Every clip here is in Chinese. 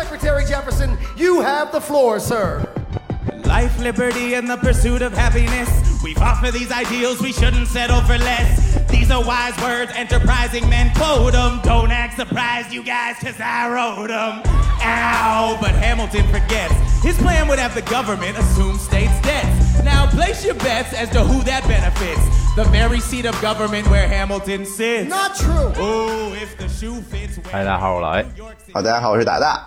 Secretary Jefferson, you have the floor, sir. Life, liberty, and the pursuit of happiness. We fought for these ideals, we shouldn't settle for less. These are wise words, enterprising men quote them. Don't act surprised, you guys, cause I wrote them. Ow! But Hamilton forgets. His plan would have the government assume states' debts. Now place your bets as to who that benefits. The very seat of government where Hamilton sits. Not true. Oh, if the shoe fits. 嗨，大家好，我是老 A。好，大家好，我是达达。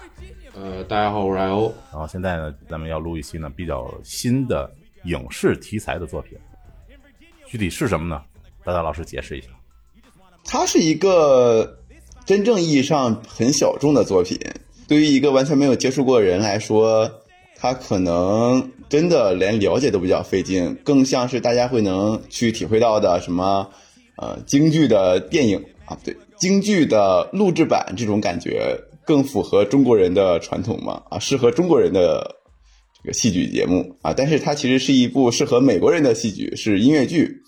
呃，大家好，我是艾欧。然后现在呢，咱们要录一期呢比较新的影视题材的作品，具体是什么呢？大大老师解释一下。它是一个真正意义上很小众的作品，对于一个完全没有接触过的人来说，他可能真的连了解都比较费劲，更像是大家会能去体会到的什么呃京剧的电影啊，不对，京剧的录制版这种感觉更符合中国人的传统嘛啊，适合中国人的这个戏剧节目啊，但是它其实是一部适合美国人的戏剧，是音乐剧。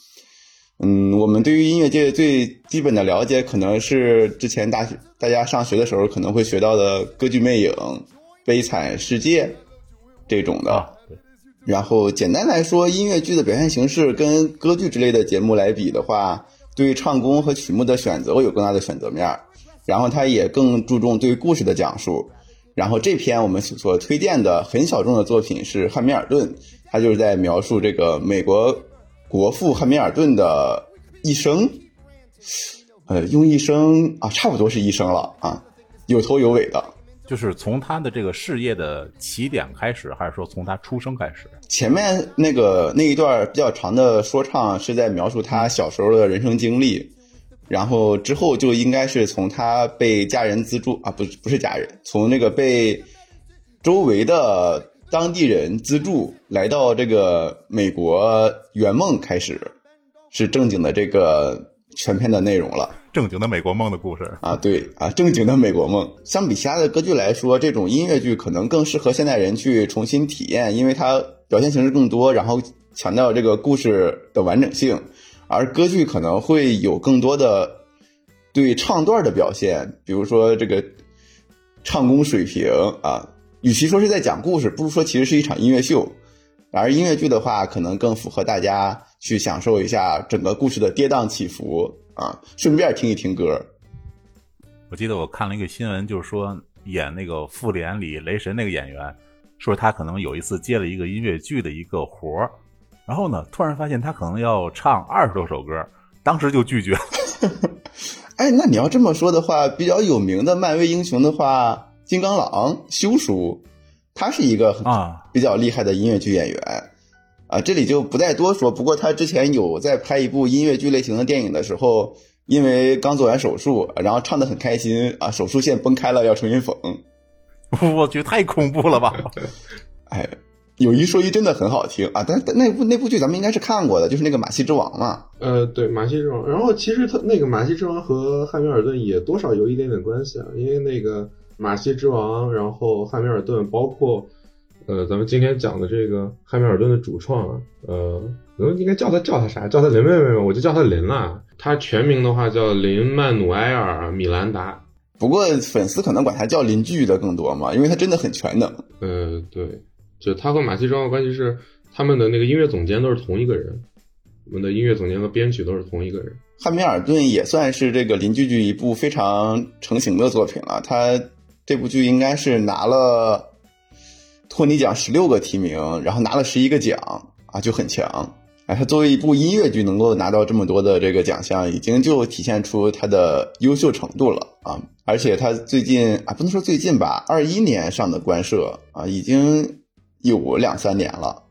嗯，我们对于音乐界最基本的了解，可能是之前大学大家上学的时候可能会学到的《歌剧魅影》《悲惨世界》这种的。啊，然后简单来说，音乐剧的表现形式跟歌剧之类的节目来比的话，对唱功和曲目的选择会有更大的选择面儿。然后他也更注重对故事的讲述。然后这篇我们所所推荐的很小众的作品是《汉密尔顿》，他就是在描述这个美国国父汉密尔顿的一生。呃，用一生啊，差不多是一生了啊，有头有尾的。就是从他的这个事业的起点开始，还是说从他出生开始？前面那个那一段比较长的说唱是在描述他小时候的人生经历，然后之后就应该是从他被家人资助啊，不不是家人，从那个被周围的当地人资助来到这个美国圆梦开始，是正经的这个全篇的内容了。正经的美国梦的故事。啊，对啊，正经的美国梦。相比其他的歌剧来说，这种音乐剧可能更适合现代人去重新体验，因为它表现形式更多，然后强调这个故事的完整性。而歌剧可能会有更多的对唱段的表现，比如说这个唱功水平啊，与其说是在讲故事，不如说其实是一场音乐秀。而音乐剧的话，可能更符合大家去享受一下整个故事的跌宕起伏啊，顺便听一听歌。我记得我看了一个新闻，就是说演那个《复联》里雷神那个演员，说他可能有一次接了一个音乐剧的一个活儿，然后呢，突然发现他可能要唱二十多首歌，当时就拒绝了。哎，那你要这么说的话，比较有名的漫威英雄的话，金刚狼休叔，他是一个很啊比较厉害的音乐剧演员啊，这里就不再多说。不过他之前有在拍一部音乐剧类型的电影的时候，因为刚做完手术，然后唱的很开心啊，手术线崩开了要重新缝。我去，太恐怖了吧！哎，有一说一，真的很好听啊！但但那部那部剧咱们应该是看过的，就是那个《马戏之王》嘛。呃，对，马戏之王。然后其实他那个马戏之王和汉密尔顿也多少有一点点关系啊，因为那个马戏之王，然后汉密尔顿，包括呃咱们今天讲的这个汉密尔顿的主创啊，呃，我应该叫他叫他啥？叫他林妹妹吗？我就叫他林啦。他全名的话叫林曼努埃尔·米兰达。不过粉丝可能管他叫邻居的更多嘛，因为他真的很全能。呃，对，就他和马戏之王的关系是，他们的那个音乐总监都是同一个人，我们的音乐总监和编曲都是同一个人。汉密尔顿也算是这个邻居剧一部非常成型的作品了。他这部剧应该是拿了托尼奖十六个提名，然后拿了十一个奖啊，就很强。哎，他作为一部音乐剧能够拿到这么多的这个奖项，已经就体现出他的优秀程度了啊！而且他最近啊，不能说最近吧，二一年上的官摄啊，已经有两三年了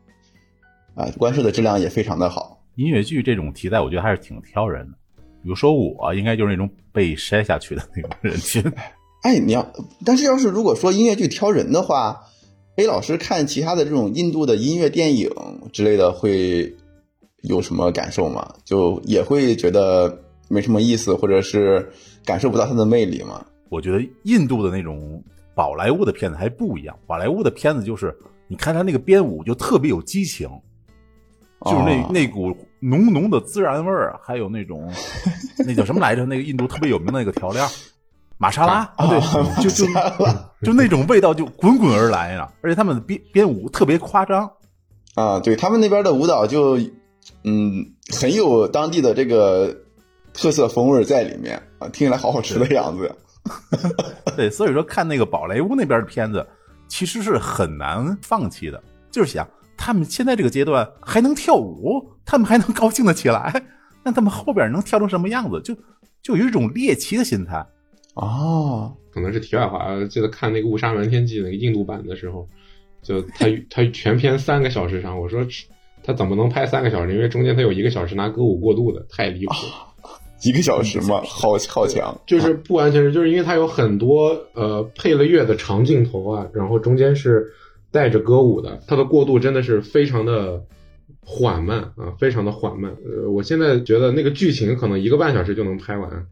啊，官摄的质量也非常的好。音乐剧这种题材，我觉得还是挺挑人的。比如说我，应该就是那种被筛下去的那种人群。哎，你要，但是要是如果说音乐剧挑人的话，A 老师看其他的这种印度的音乐电影之类的，会有什么感受吗？就也会觉得没什么意思，或者是感受不到它的魅力吗？我觉得印度的那种宝莱坞的片子还不一样，宝莱坞的片子就是你看他那个编舞就特别有激情，就是那、哦那股浓浓的孜然味儿，还有那种 那叫什么来着？那个印度特别有名的那个调料，玛莎拉啊，对，就就就那种味道就滚滚而来呀，而且他们的编编舞特别夸张。啊，对他们那边的舞蹈就，嗯，很有当地的这个特色风味在里面啊，听起来好好吃的样子。对，所以说看那个宝莱坞那边的片子，其实是很难放弃的。就是想他们现在这个阶段还能跳舞，他们还能高兴的起来，那他们后边能跳成什么样子？就就有一种猎奇的心态。哦，可能是题外话，记得看那个《误杀瞒天记》那个印度版的时候。就他他全篇三个小时上，我说他怎么能拍三个小时？因为中间他有一个小时拿歌舞过渡的，太离谱了。一个小时嘛，好好强。就是不完全是，就是因为它有很多呃配了乐的长镜头啊，然后中间是带着歌舞的，它的过渡真的是非常的缓慢啊，非常的缓慢。呃，我现在觉得那个剧情可能一个半小时就能拍完，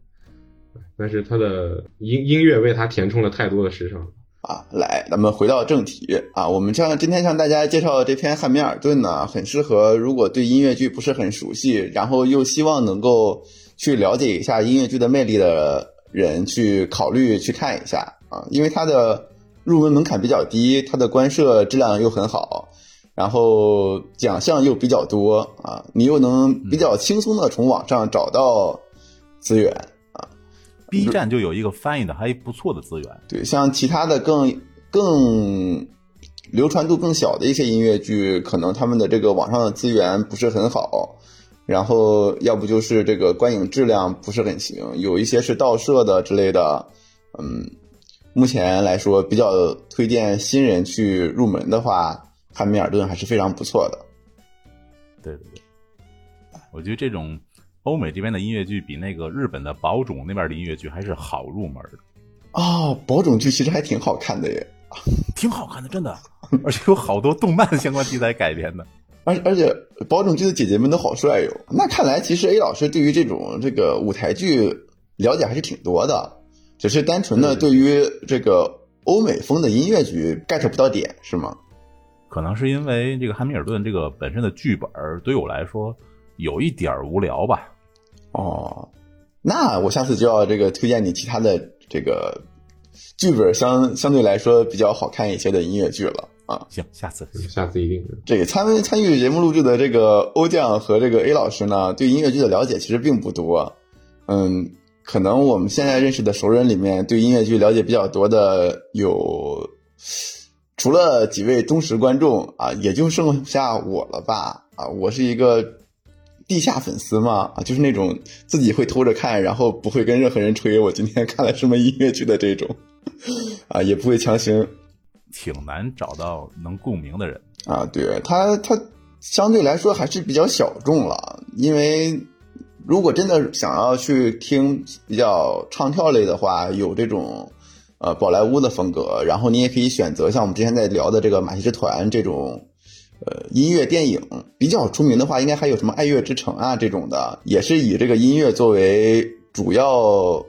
但是它的音音乐为它填充了太多的时长。啊，来，咱们回到正题啊。我们向今天向大家介绍的这篇《汉密尔顿》呢，很适合如果对音乐剧不是很熟悉，然后又希望能够去了解一下音乐剧的魅力的人去考虑去看一下啊。因为它的入门门槛比较低，它的观摄质量又很好，然后奖项又比较多啊，你又能比较轻松的从网上找到资源啊。B 站就有一个翻译的还不错的资源，对，像其他的更更流传度更小的一些音乐剧，可能他们的这个网上的资源不是很好，然后要不就是这个观影质量不是很行，有一些是盗摄的之类的，嗯，目前来说比较推荐新人去入门的话，汉密尔顿还是非常不错的。对对对，我觉得这种。欧美这边的音乐剧比那个日本的宝冢那边的音乐剧还是好入门的哦，宝冢剧其实还挺好看的耶，挺好看的，真的，而且有好多动漫相关题材改编的，而而且宝冢剧的姐姐们都好帅哟。那看来其实 A 老师对于这种这个舞台剧了解还是挺多的，只是单纯的对于这个欧美风的音乐剧 get 不到点是吗？可能是因为这个汉密尔顿这个本身的剧本对我来说有一点无聊吧。哦，那我下次就要这个推荐你其他的这个剧本相相对来说比较好看一些的音乐剧了啊。行，下次下次一定。这个参参与节目录制的这个欧酱和这个 A 老师呢，对音乐剧的了解其实并不多。嗯，可能我们现在认识的熟人里面，对音乐剧了解比较多的有，除了几位忠实观众啊，也就剩下我了吧。啊，我是一个。地下粉丝嘛，啊，就是那种自己会偷着看，然后不会跟任何人吹我今天看了什么音乐剧的这种，啊，也不会强行，挺难找到能共鸣的人啊。对他，他相对来说还是比较小众了，因为如果真的想要去听比较唱跳类的话，有这种呃宝莱坞的风格，然后你也可以选择像我们之前在聊的这个马戏之团这种。呃，音乐电影比较出名的话，应该还有什么《爱乐之城》啊这种的，也是以这个音乐作为主要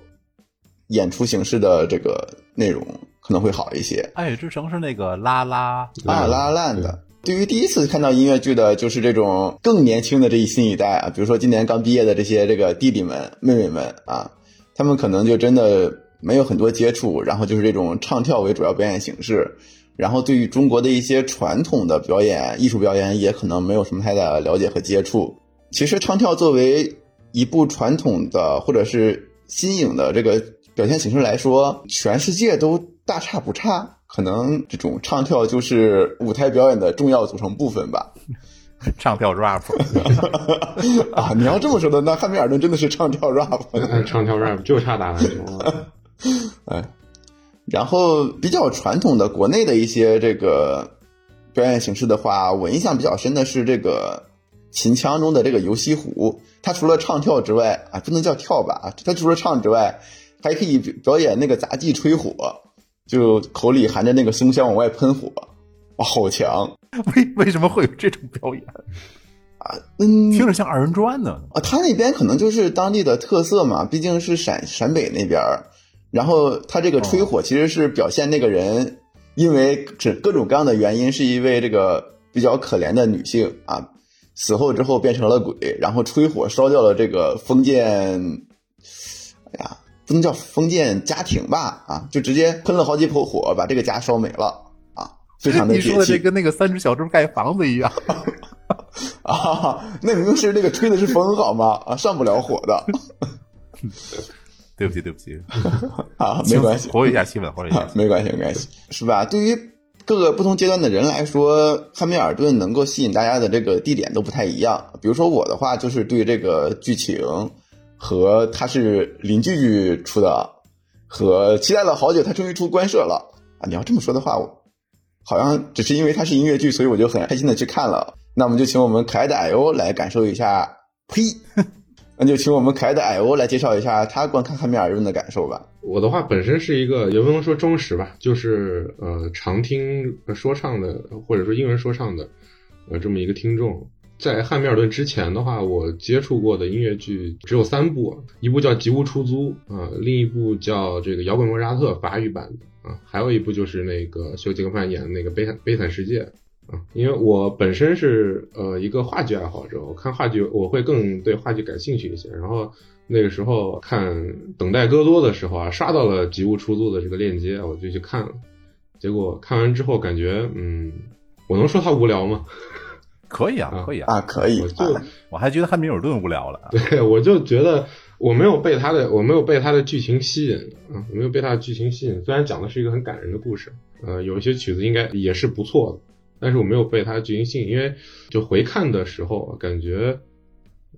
演出形式的这个内容可能会好一些。《爱乐之城》是那个拉拉啊拉烂的。对于第一次看到音乐剧的，就是这种更年轻的这一新一代啊，比如说今年刚毕业的这些这个弟弟们妹妹们啊，他们可能就真的没有很多接触，然后就是这种唱跳为主要表演形式。然后对于中国的一些传统的表演、艺术表演，也可能没有什么太大的了解和接触。其实唱跳作为一部传统的或者是新颖的这个表现形式来说，全世界都大差不差。可能这种唱跳就是舞台表演的重要组成部分吧。唱跳 rap 啊，你要这么说的，那汉密尔顿真的是唱跳 rap，唱跳 rap 就差打篮球了。哎。然后比较传统的国内的一些这个表演形式的话，我印象比较深的是这个秦腔中的这个游西湖，它除了唱跳之外啊，不能叫跳吧啊，它除了唱之外，还可以表演那个杂技吹火，就口里含着那个松香往外喷火，哇，好强！为为什么会有这种表演啊？嗯，听着像二人转呢啊，他那边可能就是当地的特色嘛，毕竟是陕陕北那边。然后他这个吹火其实是表现那个人，因为是各种各样的原因，是一位这个比较可怜的女性啊，死后之后变成了鬼，然后吹火烧掉了这个封建，哎呀，不能叫封建家庭吧，啊，就直接喷了好几口火，把这个家烧没了啊，非常的你说的这跟那个三只小猪盖房子一样。啊，那明明是那个吹的是风好吗？啊，上不了火的 对不起，对不起，啊，没关系，活跃一下气氛，活跃一下。没关系，没关系，是吧？对于各个不同阶段的人来说，汉密尔顿能够吸引大家的这个地点都不太一样。比如说我的话，就是对这个剧情和它是邻居剧出的，和期待了好久，它终于出官社了啊！你要这么说的话，我好像只是因为它是音乐剧，所以我就很开心的去看了。那我们就请我们可爱的矮欧来感受一下，呸！那就请我们可爱的矮欧来介绍一下他观看汉密尔顿的感受吧。我的话本身是一个也不能说忠实吧，就是呃常听说唱的或者说英文说唱的呃这么一个听众。在汉密尔顿之前的话，我接触过的音乐剧只有三部，一部叫《吉屋出租》啊、另一部叫这个《摇滚莫扎特》法语版的啊，还有一部就是那个休·杰克曼演的那个《悲惨悲惨世界》啊。因为我本身是呃一个话剧爱好者，我看话剧我会更对话剧感兴趣一些，然后。那个时候看《等待戈多》的时候啊，刷到了《吉屋出租》的这个链接，我就去看了。结果看完之后感觉，嗯，我能说它无聊吗？可以啊，可以啊，啊，可以我就啊我还觉得汉密尔顿无聊了。对我就觉得我没有被他的我没有被他的剧情吸引啊，我没有被他的剧情吸引。虽然讲的是一个很感人的故事，呃，有一些曲子应该也是不错的，但是我没有被他的剧情吸引，因为就回看的时候感觉。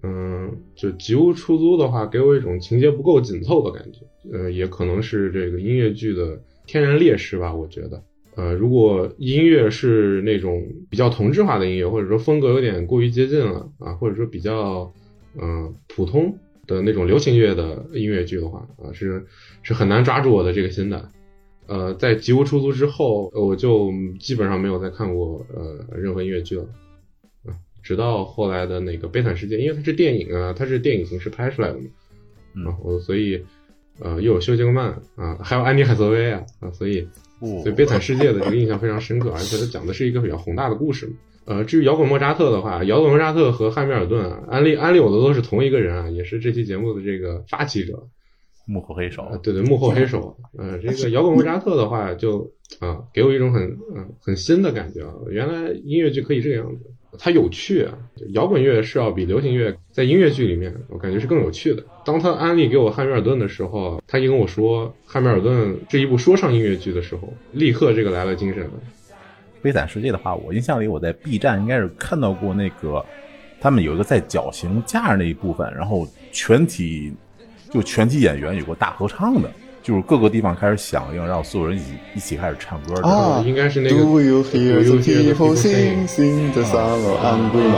嗯，就吉屋出租的话，给我一种情节不够紧凑的感觉。呃，也可能是这个音乐剧的天然劣势吧，我觉得。呃，如果音乐是那种比较同质化的音乐，或者说风格有点过于接近了啊，或者说比较嗯、呃普通的那种流行乐的音乐剧的话啊，是是很难抓住我的这个心的。呃，在吉屋出租之后，呃我就基本上没有再看过呃任何音乐剧了。直到后来的那个《悲惨世界》，因为它是电影啊，它是电影形式拍出来的嘛，嗯啊，我所以呃又有休·杰克曼啊，还有安妮·海瑟薇啊啊，所以不对《悲惨世界》的这个印象非常深刻，而且它讲的是一个比较宏大的故事嘛。呃，至于摇滚莫扎特的话，摇滚莫扎特和汉密尔顿啊，安利安利我的都是同一个人啊，也是这期节目的这个发起者，幕后黑手啊，，对对，幕后黑手。呃，这个摇滚莫扎特的话就，啊，给我一种很嗯、很新的感觉啊，原来音乐剧可以这个样子，它有趣。摇滚乐是要比流行乐在音乐剧里面，我感觉是更有趣的。当他安利给我汉密尔顿的时候，他一跟我说汉密尔顿是一部说唱音乐剧的时候，立刻这个来了精神了。悲惨世界的话，我印象里我在 B 站应该是看到过那个，他们有一个在绞刑架那一部分，然后全体就全体演员有个大合唱的，就是各个地方开始响应，让所有人一起一起开始唱歌的。啊应该是那个 Do you hear Do the you hear the people people sing, sing？sing the song of Angry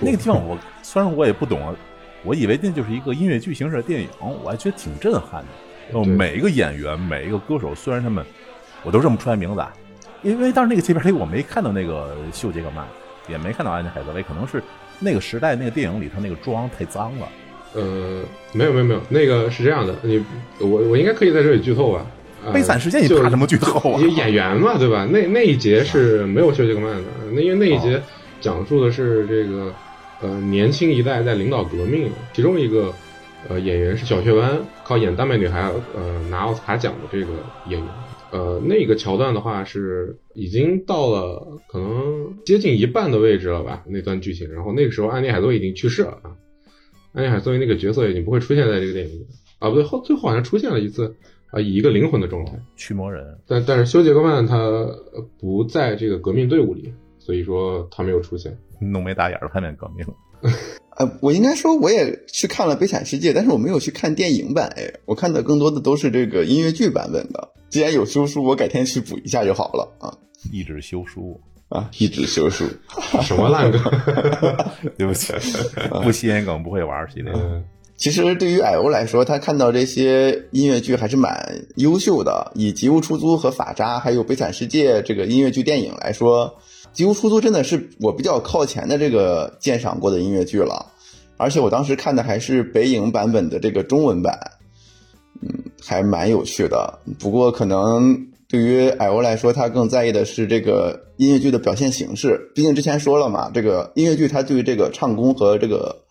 那个。地方我虽然我也不懂啊，我以为那就是一个音乐剧形式的电影，我还觉得挺震撼的。哦每一个演员，每一个歌手，虽然他们我都认不出来名字，啊，因为当时那个切片里我没看到那个秀杰克曼，也没看到安妮海瑟薇，可能是那个时代那个电影里头那个妆太脏了。呃，没有没有没有，那个是这样的，你我我应该可以在这里剧透吧？呃悲惨世界你就怕什么剧透啊？演员嘛，对吧？那那一节是没有秀·杰克曼的，那因为那一节讲述的是这个呃年轻一代在领导革命，其中一个呃演员是小雀斑，靠演丹麦女孩呃拿奥斯卡奖的这个演员。呃，那个桥段的话是已经到了可能接近一半的位置了吧，那段剧情。然后那个时候安妮海瑟薇已经去世了啊，安妮海瑟薇那个角色已经不会出现在这个电影里啊，不对，后最后好像出现了一次啊，以一个灵魂的状态。驱魔人，但但是休·杰克曼他呃不在这个革命队伍里，所以说他没有出现。浓眉大眼的叛变革命。呃，我应该说我也去看了《悲惨世界》，但是我没有去看电影版，哎，我看的更多的都是这个音乐剧版本的。既然有修书，我改天去补一下就好了啊一纸休书，啊！一纸修书，什么烂梗？对不起，不吸烟梗不会玩系列。嗯，其实对于矮欧来说，他看到这些音乐剧还是蛮优秀的。以《吉屋出租》和《法扎》还有《悲惨世界》这个音乐剧电影来说，吉屋出租真的是我比较靠前的这个鉴赏过的音乐剧了，而且我当时看的还是北影版本的这个中文版，嗯，还蛮有趣的。不过可能对于艾欧来说，他更在意的是这个音乐剧的表现形式。毕竟之前说了嘛，这个音乐剧它对于这个唱功和这个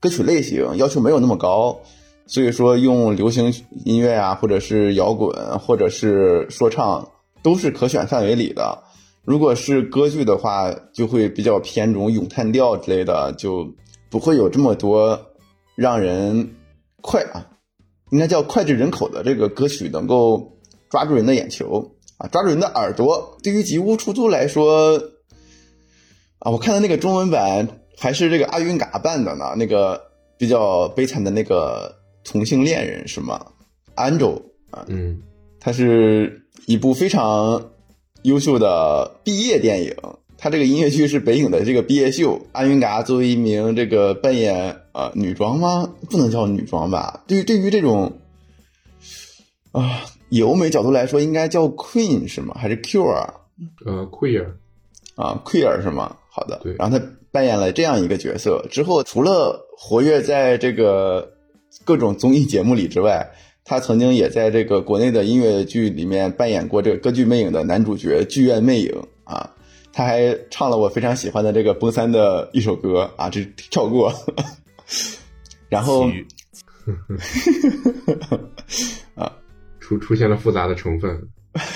歌曲类型要求没有那么高，所以说用流行音乐啊，或者是摇滚，或者是说唱，都是可选范围里的。如果是歌剧的话，就会比较偏这种咏叹调之类的，就不会有这么多让人快啊，应该叫脍炙人口的这个歌曲能够抓住人的眼球啊，抓住人的耳朵。对于吉屋出租来说，啊，我看的那个中文版还是这个阿云嘎扮的呢，那个比较悲惨的那个同性恋人是吗？Angel 啊，嗯，它是一部非常。优秀的毕业电影，他这个音乐剧是北影的这个毕业秀。阿云嘎作为一名这个扮演呃女装吗？不能叫女装吧？对于对于这种啊以欧美角度来说，应该叫 queen 是吗？还是 q e r 呃，queer 啊，queer 是吗？好的。对。然后他扮演了这样一个角色之后，除了活跃在这个各种综艺节目里之外。他曾经也在这个国内的音乐剧里面扮演过这个歌剧魅影的男主角剧院魅影啊，他还唱了我非常喜欢的这个崩三的一首歌啊，这跳过，然后啊，出出现了复杂的成分，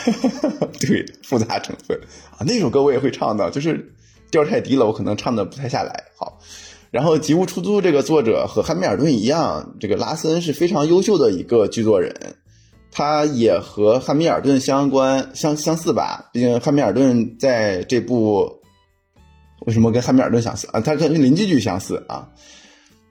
对复杂成分。啊，那首歌我也会唱的，就是调太低了，我可能唱的不太下来，好。然后《吉屋出租》这个作者和汉密尔顿一样，这个拉森是非常优秀的一个剧作人，他也和汉密尔顿相关相相似吧？毕竟汉密尔顿在这部为什么跟汉密尔顿相似啊？他跟邻居剧相似啊，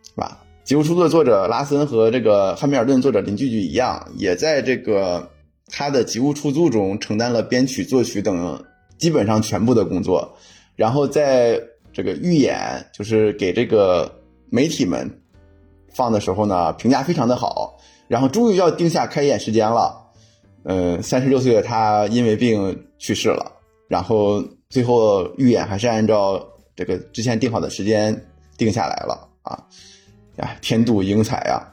是吧？《吉屋出租》的作者拉森和这个汉密尔顿作者邻居剧一样，也在这个他的《吉屋出租》中承担了编曲、作曲等基本上全部的工作，然后在。这个预演就是给这个媒体们放的时候呢，评价非常的好。然后终于要定下开演时间了，嗯，三十六岁的他因为病去世了。然后最后预演还是按照这个之前定好的时间定下来了啊，呀，天妒英才啊！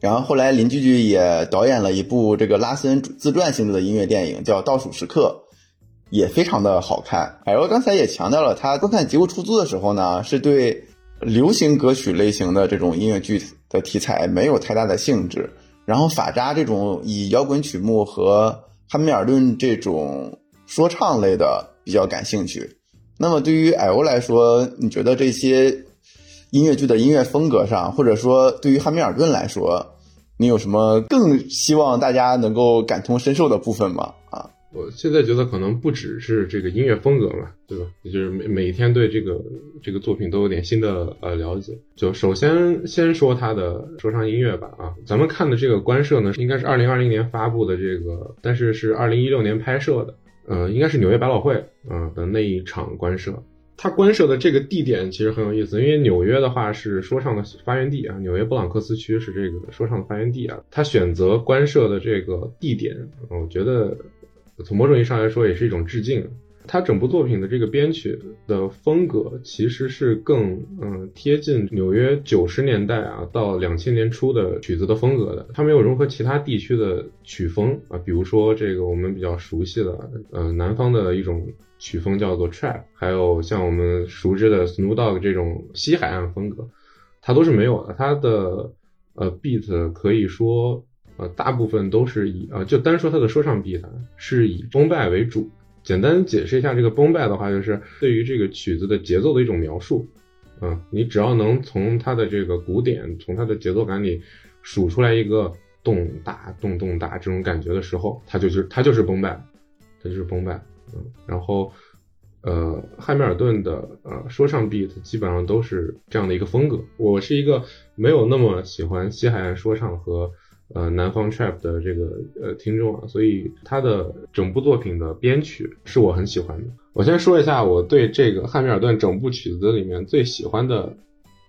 然后后来林居居也导演了一部这个拉森自传性质的音乐电影，叫《倒数时刻》。也非常的好看。哎，我刚才也强调了，他观看《吉屋出租》的时候呢，是对流行歌曲类型的这种音乐剧的题材没有太大的兴致。然后法扎这种以摇滚曲目和汉密尔顿这种说唱类的比较感兴趣。那么对于艾欧来说，你觉得这些音乐剧的音乐风格上，或者说对于汉密尔顿来说，你有什么更希望大家能够感同身受的部分吗？我现在觉得可能不只是这个音乐风格嘛，对吧？就是每每天对这个这个作品都有点新的呃了解。就首先先说他的说唱音乐吧啊，咱们看的这个官摄呢，应该是二零二零年发布的这个，但是是二零一六年拍摄的，呃，应该是纽约百老汇嗯的那一场官摄。他官摄的这个地点其实很有意思，因为纽约的话是说唱的发源地啊，纽约布朗克斯区是这个说唱的发源地啊。他选择官摄的这个地点，我觉得。从某种意义上来说，也是一种致敬。他整部作品的这个编曲的风格，其实是更嗯贴近纽约九十年代啊到两千年初的曲子的风格的。它没有融合其他地区的曲风啊，比如说这个我们比较熟悉的呃南方的一种曲风叫做 trap，还有像我们熟知的 Snoop Dogg 这种西海岸风格，它都是没有的。它的呃 beat 可以说。呃，大部分都是以呃，就单说它的说唱 beat 是以崩败为主。简单解释一下这个崩败的话，就是对于这个曲子的节奏的一种描述。嗯，你只要能从它的这个鼓点，从它的节奏感里数出来一个咚哒咚咚哒这种感觉的时候，它就是它就是崩败，它就是崩败。嗯，然后呃，汉密尔顿的呃说唱 beat 基本上都是这样的一个风格。我是一个没有那么喜欢西海岸说唱和。呃，南方 trap 的这个呃听众啊，所以他的整部作品的编曲是我很喜欢的。我先说一下我对这个汉密尔顿整部曲子里面最喜欢的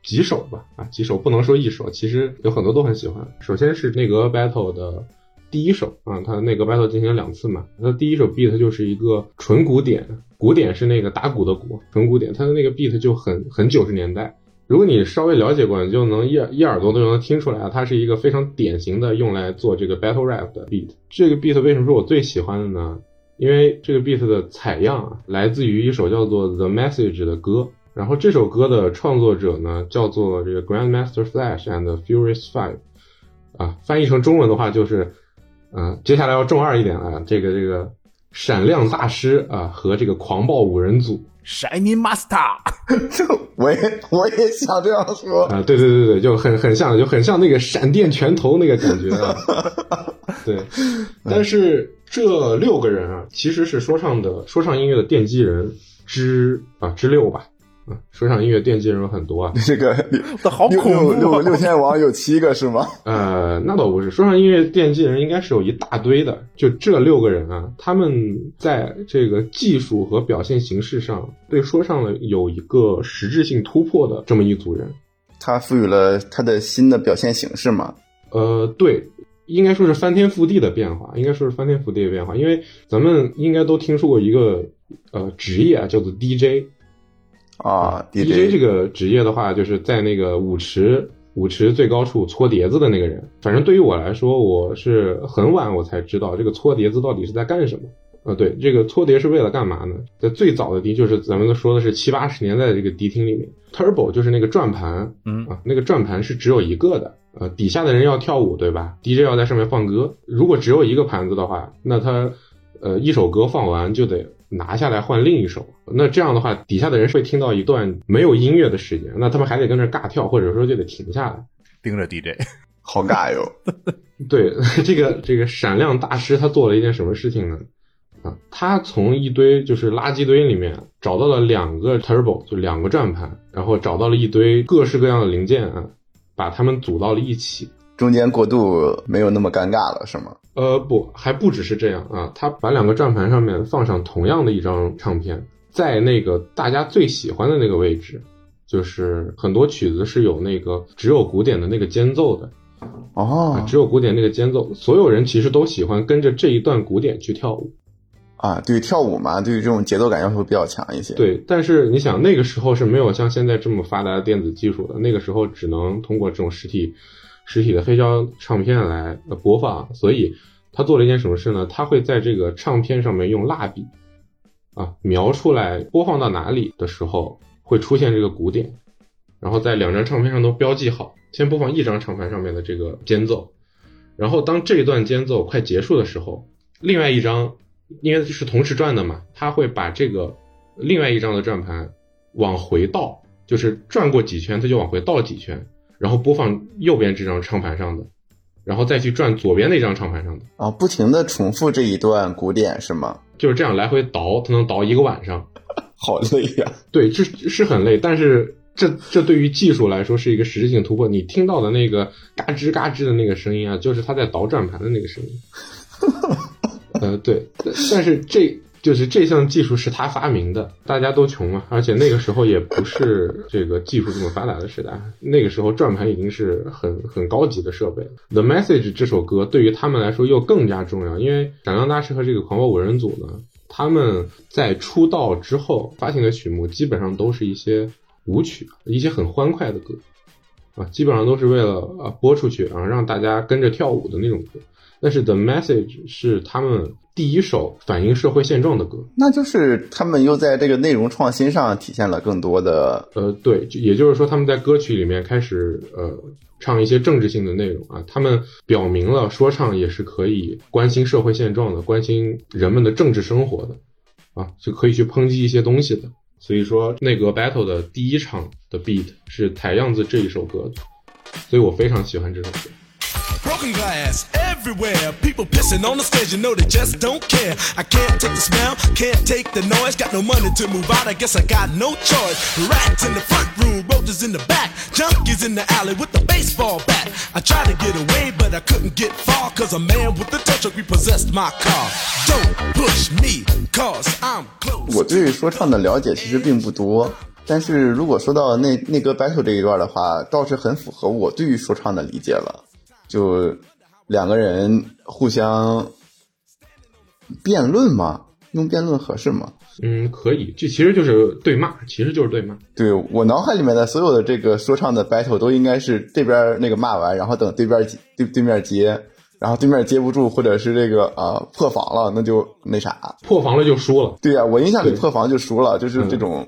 几首吧，啊，几首不能说一首，其实有很多都很喜欢。首先是内阁 battle 的第一首啊，它那个 battle 进行了两次嘛，它第一首 beat 就是一个纯鼓点，鼓点是那个打鼓的鼓，纯鼓点，他的那个 beat 就很很九十年代。如果你稍微了解过，你就能一一耳朵都能听出来啊，它是一个非常典型的用来做这个 battle rap 的 beat。这个 beat 为什么是我最喜欢的呢？因为这个 beat 的采样啊，来自于一首叫做《The Message》的歌。然后这首歌的创作者呢，叫做这个 Grandmaster Flash and the Furious Five，啊，翻译成中文的话就是，嗯，接下来要中二一点啊，这个这个闪亮大师啊和这个狂暴五人组 Shiny Master，我也我也想这样说啊，对对对对，就很很像，就很像那个闪电拳头那个感觉啊，对，但是这六个人啊，其实是说唱的说唱音乐的奠基人之啊之六吧。啊，说唱音乐奠基人很多啊，这个 好恐怖，六六天王有七个是吗？呃，那倒不是，说唱音乐奠基人应该是有一大堆的，就这六个人啊，他们在这个技术和表现形式上对说唱的有一个实质性突破的这么一组人，他赋予了他的新的表现形式嘛？呃，对，应该说是翻天覆地的变化，应该说是翻天覆地的变化，因为咱们应该都听说过一个呃职业啊，叫做 DJ。啊，DJ 这个职业的话，就是在那个舞池舞池最高处搓碟子的那个人。反正对于我来说，我是很晚我才知道这个搓碟子到底是在干什么。啊，对，这个搓碟是为了干嘛呢？在最早的迪，就是咱们都说的是七八十年代的这个迪厅里面，Turbo 就是那个转盘，嗯啊，那个转盘是只有一个的，呃，底下的人要跳舞，对吧？DJ 要在上面放歌。如果只有一个盘子的话，那他，呃，一首歌放完就得。拿下来换另一首，那这样的话，底下的人会听到一段没有音乐的时间，那他们还得跟着尬跳，或者说就得停下来盯着 DJ，好尬哟。对，这个这个闪亮大师他做了一件什么事情呢？啊，他从一堆就是垃圾堆里面找到了两个 turbo，就两个转盘，然后找到了一堆各式各样的零件啊，把它们组到了一起。中间过渡没有那么尴尬了，是吗？呃，不，还不只是这样啊。他把两个转盘上面放上同样的一张唱片，在那个大家最喜欢的那个位置，就是很多曲子是有那个只有鼓点的那个间奏的。哦，只有鼓点那个间奏，所有人其实都喜欢跟着这一段鼓点去跳舞。啊，对，跳舞嘛，对于这种节奏感要求比较强一些。对，但是你想，那个时候是没有像现在这么发达的电子技术的，那个时候只能通过这种实体。实体的黑胶唱片来播放，所以他做了一件什么事呢？他会在这个唱片上面用蜡笔啊描出来播放到哪里的时候会出现这个鼓点，然后在两张唱片上都标记好，先播放一张唱片上面的这个间奏，然后当这一段间奏快结束的时候，另外一张因为是同时转的嘛，他会把这个另外一张的转盘往回倒，就是转过几圈，他就往回倒几圈。然后播放右边这张唱盘上的，然后再去转左边那张唱盘上的啊，不停的重复这一段古典是吗？就是这样来回倒，它能倒一个晚上，好累呀。对，这是很累，但是这这对于技术来说是一个实质性突破。你听到的那个嘎吱嘎吱的那个声音啊，就是他在倒转盘的那个声音。呃，对，但是这。就是这项技术是他发明的，大家都穷嘛，而且那个时候也不是这个技术这么发达的时代，那个时候转盘已经是很很高级的设备了。The Message 这首歌对于他们来说又更加重要，因为闪亮大师和这个狂暴五人组呢，他们在出道之后发行的曲目基本上都是一些舞曲，一些很欢快的歌，啊，基本上都是为了啊播出去，啊让大家跟着跳舞的那种歌。但是 The Message 是他们。第一首反映社会现状的歌，那就是他们又在这个内容创新上体现了更多的，呃，对，也就是说他们在歌曲里面开始呃唱一些政治性的内容啊，他们表明了说唱也是可以关心社会现状的，关心人们的政治生活的，啊，就可以去抨击一些东西的。所以说，内阁 battle 的第一场的 beat 是《抬样子》这一首歌，所以我非常喜欢这首歌。Broken glass everywhere. People pissing on the stage, you know they just don't care. I can't take the smell, can't take the noise. Got no money to move out, I guess I got no choice. Rats in the front room, roaches in the back. Junkies in the alley with the baseball bat. I tried to get away, but I couldn't get far. Cause a man with the tow truck repossessed my car. Don't push me, cause I'm close. 我对说唱的了解其实并不多。但是如果说到那那歌 battle 这一段的话，倒是很符合我对于说唱的理解了。就 两个人互相辩论吗？用辩论合适吗？嗯，可以，这其实就是对骂，其实就是对骂。对我脑海里面的所有的这个说唱的 battle 都应该是这边那个骂完，然后等对边对对面接，然后对面接不住，或者是这个啊、呃破防了，那就那啥。破防了就输了，对呀、我印象里破防就输了，就是这种。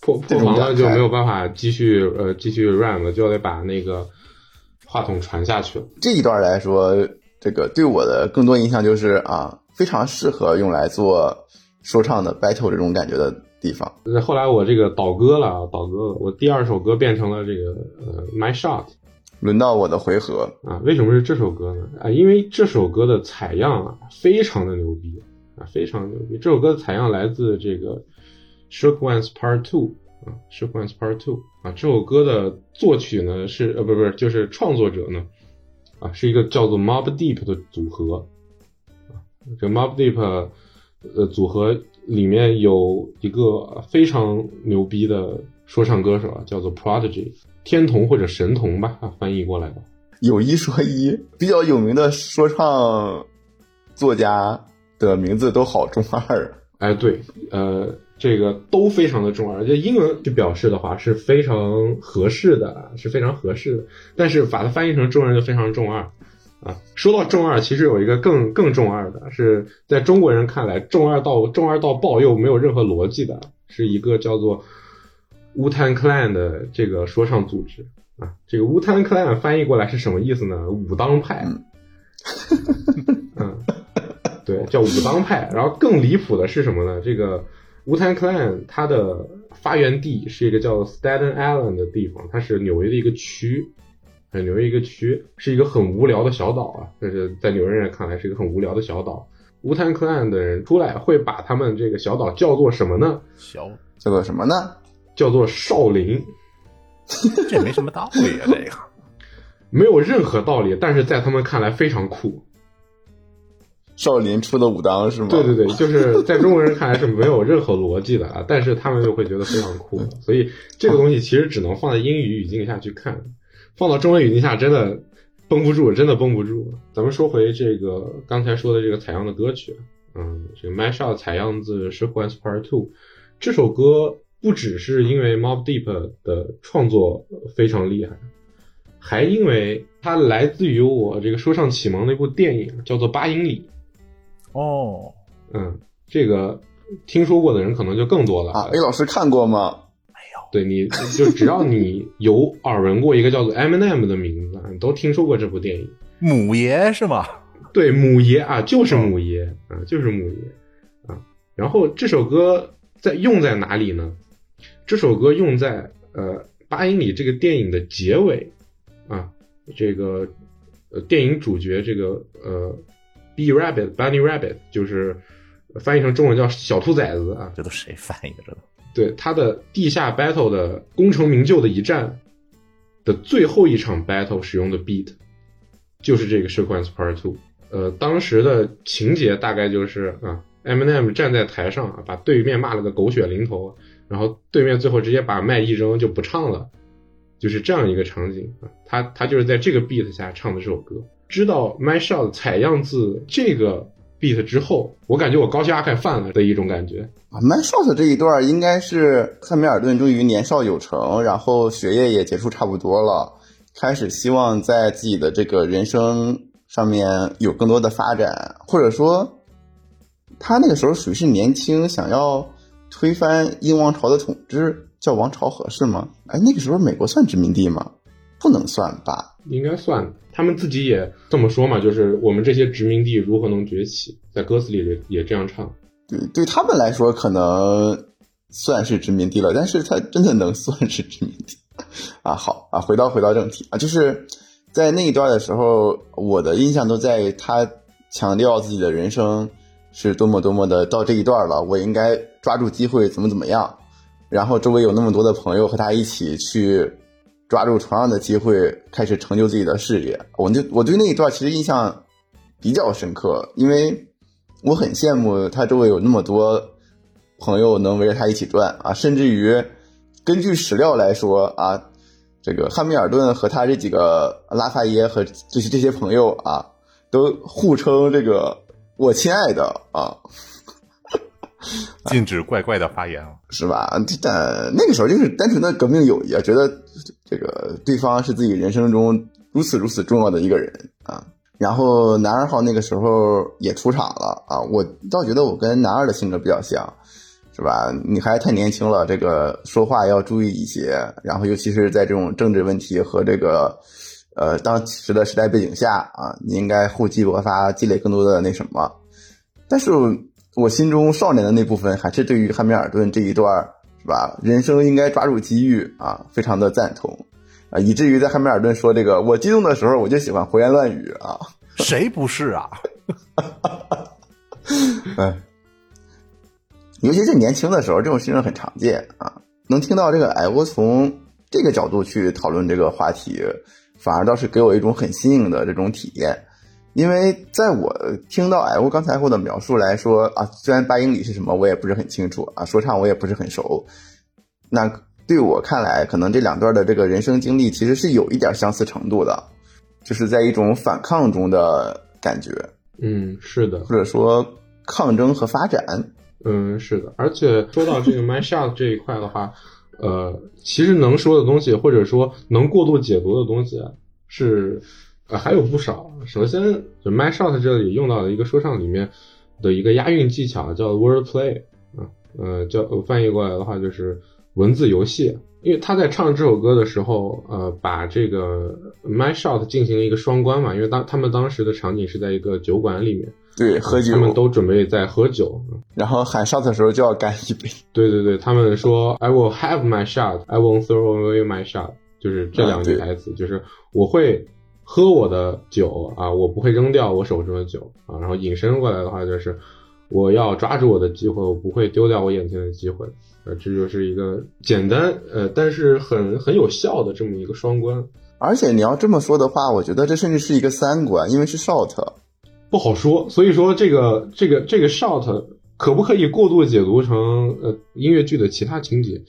破破防了就没有办法继续呃继续 rap 了，就得把那个话筒传下去了。这一段来说，这个对我的更多印象就是啊，非常适合用来做说唱的 battle 这种感觉的地方。呃后来我这个倒戈了，倒戈了，我第二首歌变成了这个呃 My Shot 轮到我的回合，啊，为什么是这首歌呢？啊，因为这首歌的采样啊非常的牛逼啊，非常牛逼。这首歌的采样来自这个 Shook Ones Part Two 啊 Ones Part Two 啊，这首歌的作曲呢是呃不不是就是创作者呢啊是一个叫做 Mob Deep 的组合啊，这 Mob Deep 呃组合里面有一个非常牛逼的说唱歌手啊，叫做 Prodigy 天童或者神童吧，啊翻译过来的。有一说一，比较有名的说唱作家的名字都好中二啊。哎，对，呃，这个都非常的中二，就英文去表示的话是非常合适的，是非常合适的。但是把它翻译成中文就非常中二啊。说到中二，其实有一个更更中二的，是在中国人看来中二到中二到爆又没有任何逻辑的，是一个叫做 Wu Tang Clan 的这个说唱组织啊。这个 Wu Tang Clan 翻译过来是什么意思呢？武当派。嗯，对，叫武当派。然后更离谱的是什么呢？这个 Wu Tang Clan 它的发源地是一个叫 Staten Island 的地方，它是纽约的一个区，呃，纽约一个区是一个很无聊的小岛啊。就是在纽约人看来是一个很无聊的小岛。Wu Tang Clan 的人出来会把他们这个小岛叫做什么呢？小，叫做什么呢？叫做少林。这没什么道理啊，这个。没有任何道理，但是在他们看来非常酷。少林出的武当是吗？对对对，就是在中国人看来是没有任何逻辑的啊，但是他们又会觉得非常酷。所以这个东西其实只能放在英语语境下去看，放到中文语境下真的绷不住，真的绷不住。咱们说回这个刚才说的这个采样的歌曲，嗯，这个 My Shot 采样自《是 Ones Part Two》这首歌，不只是因为 Mob Deep 的创作非常厉害。还因为它来自于我这个说唱启蒙的一部电影，叫做《八英里》。哦，嗯，这个听说过的人可能就更多了。啊，A 老师看过吗？对，你就只要你有耳闻过一个叫做 Eminem 的名字，你都听说过这部电影。母爷是吗？对，母爷啊，就是母爷啊，就是母爷啊。然后这首歌在用在哪里呢？这首歌用在呃《八英里》这个电影的结尾啊，这个呃电影主角这个呃 B Rabbit Bunny Rabbit 就是翻译成中文叫小兔崽子啊，这都谁翻译的？这都对他的地下 battle 的功成名就的一战的最后一场 battle 使用的 beat 就是这个 sequence part two。呃，当时的情节大概就是啊，Eminem 站在台上啊，把对面骂了个狗血淋头，然后对面最后直接把麦一扔就不唱了，就是这样一个场景啊。他他就是在这个 beat 下唱的这首歌。知道 My Shot 采样自这个 beat 之后，我感觉我高血压快犯了的一种感觉。啊 my shot 这一段应该是汉密尔顿终于年少有成，然后学业也结束差不多了，开始希望在自己的这个人生上面有更多的发展，或者说他那个时候属于是年轻，想要推翻英王朝的统治，叫王朝合适吗？哎，那个时候美国算殖民地吗？不能算吧？应该算，他们自己也这么说嘛，就是我们这些殖民地如何能崛起，在歌词里也也这样唱。对，对他们来说可能算是殖民地了，但是他真的能算是殖民地啊？好啊，回到回到正题啊，就是在那一段的时候，我的印象都在他强调自己的人生是多么多么的到这一段了，我应该抓住机会怎么怎么样，然后周围有那么多的朋友和他一起去抓住同样的机会，开始成就自己的事业。我就我对那一段其实印象比较深刻，因为。我很羡慕他周围有那么多朋友能围着他一起转啊，甚至于根据史料来说啊，这个汉密尔顿和他这几个拉法耶和这些这些朋友啊，都互称这个“我亲爱的”啊，禁止怪怪的发言了。是吧？但那个时候就是单纯的革命友谊，觉得这个对方是自己人生中如此如此重要的一个人啊。然后男二号那个时候也出场了啊，我倒觉得我跟男二的性格比较像，是吧？你还太年轻了，这个说话要注意一些，然后尤其是在这种政治问题和这个呃当时的时代背景下啊，你应该厚积薄发，积累更多的那什么。但是我心中少年的那部分还是对于汉密尔顿这一段是吧，人生应该抓住机遇啊，非常的赞同。啊，以至于在汉密尔顿说这个我激动的时候，我就喜欢胡言乱语啊。谁不是啊？哎，尤其是年轻的时候，这种事情很常见啊。能听到这个艾欧从这个角度去讨论这个话题，反而倒是给我一种很新颖的这种体验。因为在我听到艾欧刚才后的描述来说啊，虽然八英里是什么我也不是很清楚啊，说唱我也不是很熟，那对我看来，可能这两段的这个人生经历其实是有一点相似程度的。就是在一种反抗中的感觉，嗯，是的，或者说抗争和发展，嗯，是的。而且说到这个 my shot 这一块的话，呃，其实能说的东西，或者说能过度解读的东西，是呃还有不少。首先，就 my shot 这里用到的一个说唱里面的一个押韵技巧叫 word play，啊，呃，叫翻译过来的话就是文字游戏。因为他在唱这首歌的时候，呃，把这个 my shot 进行了一个双关嘛，因为当他们当时的场景是在一个酒馆里面，对，喝酒，他们都准备在喝酒，然后喊 shot 的时候就要干一杯。对对对，他们说 I will have my shot, I won't throw away my shot，就是这两句台词，就是我会喝我的酒啊，我不会扔掉我手中的酒啊，然后引申过来的话就是我要抓住我的机会，我不会丢掉我眼前的机会。呃，这就是一个简单呃，但是很很有效的这么一个双关。而且你要这么说的话，我觉得这甚至是一个三关，因为是 short，不好说。所以说这个这个这个 short 可不可以过度解读成呃音乐剧的其他情节，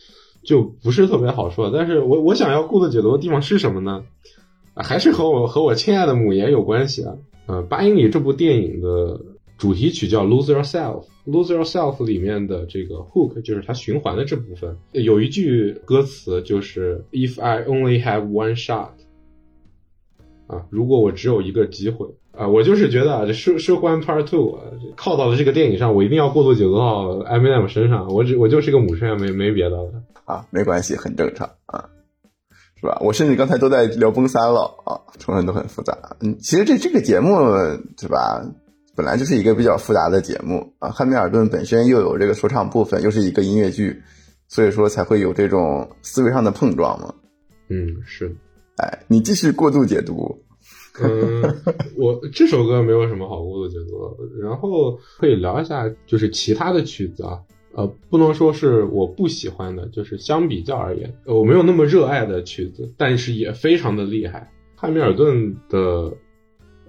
就不是特别好说。但是我我想要过度解读的地方是什么呢？还是和我和我亲爱的母爷有关系啊？呃，八英里这部电影的。主题曲叫《Lose Yourself》，《Lose Yourself》里面的这个 hook 就是它循环的这部分，有一句歌词就是 “If I only have one shot”，啊，如果我只有一个机会啊，我就是觉得啊，这《说说 One Part Two》靠到了这个电影上，我一定要过度解读到 Eminem 身上，我只我就是个母声，没没别的了啊，没关系，很正常，是吧？我甚至刚才都在聊崩三了啊，成分都很复杂。嗯，其实这这个节目对吧？本来就是一个比较复杂的节目啊，汉密尔顿本身又有这个说唱部分，又是一个音乐剧，所以说才会有这种思维上的碰撞嘛。嗯，是。哎，你继续过度解读。嗯，我这首歌没有什么好过度解读，然后可以聊一下，就是其他的曲子啊，呃，不能说是我不喜欢的，就是相比较而言，我没有那么热爱的曲子，但是也非常的厉害。汉密尔顿的。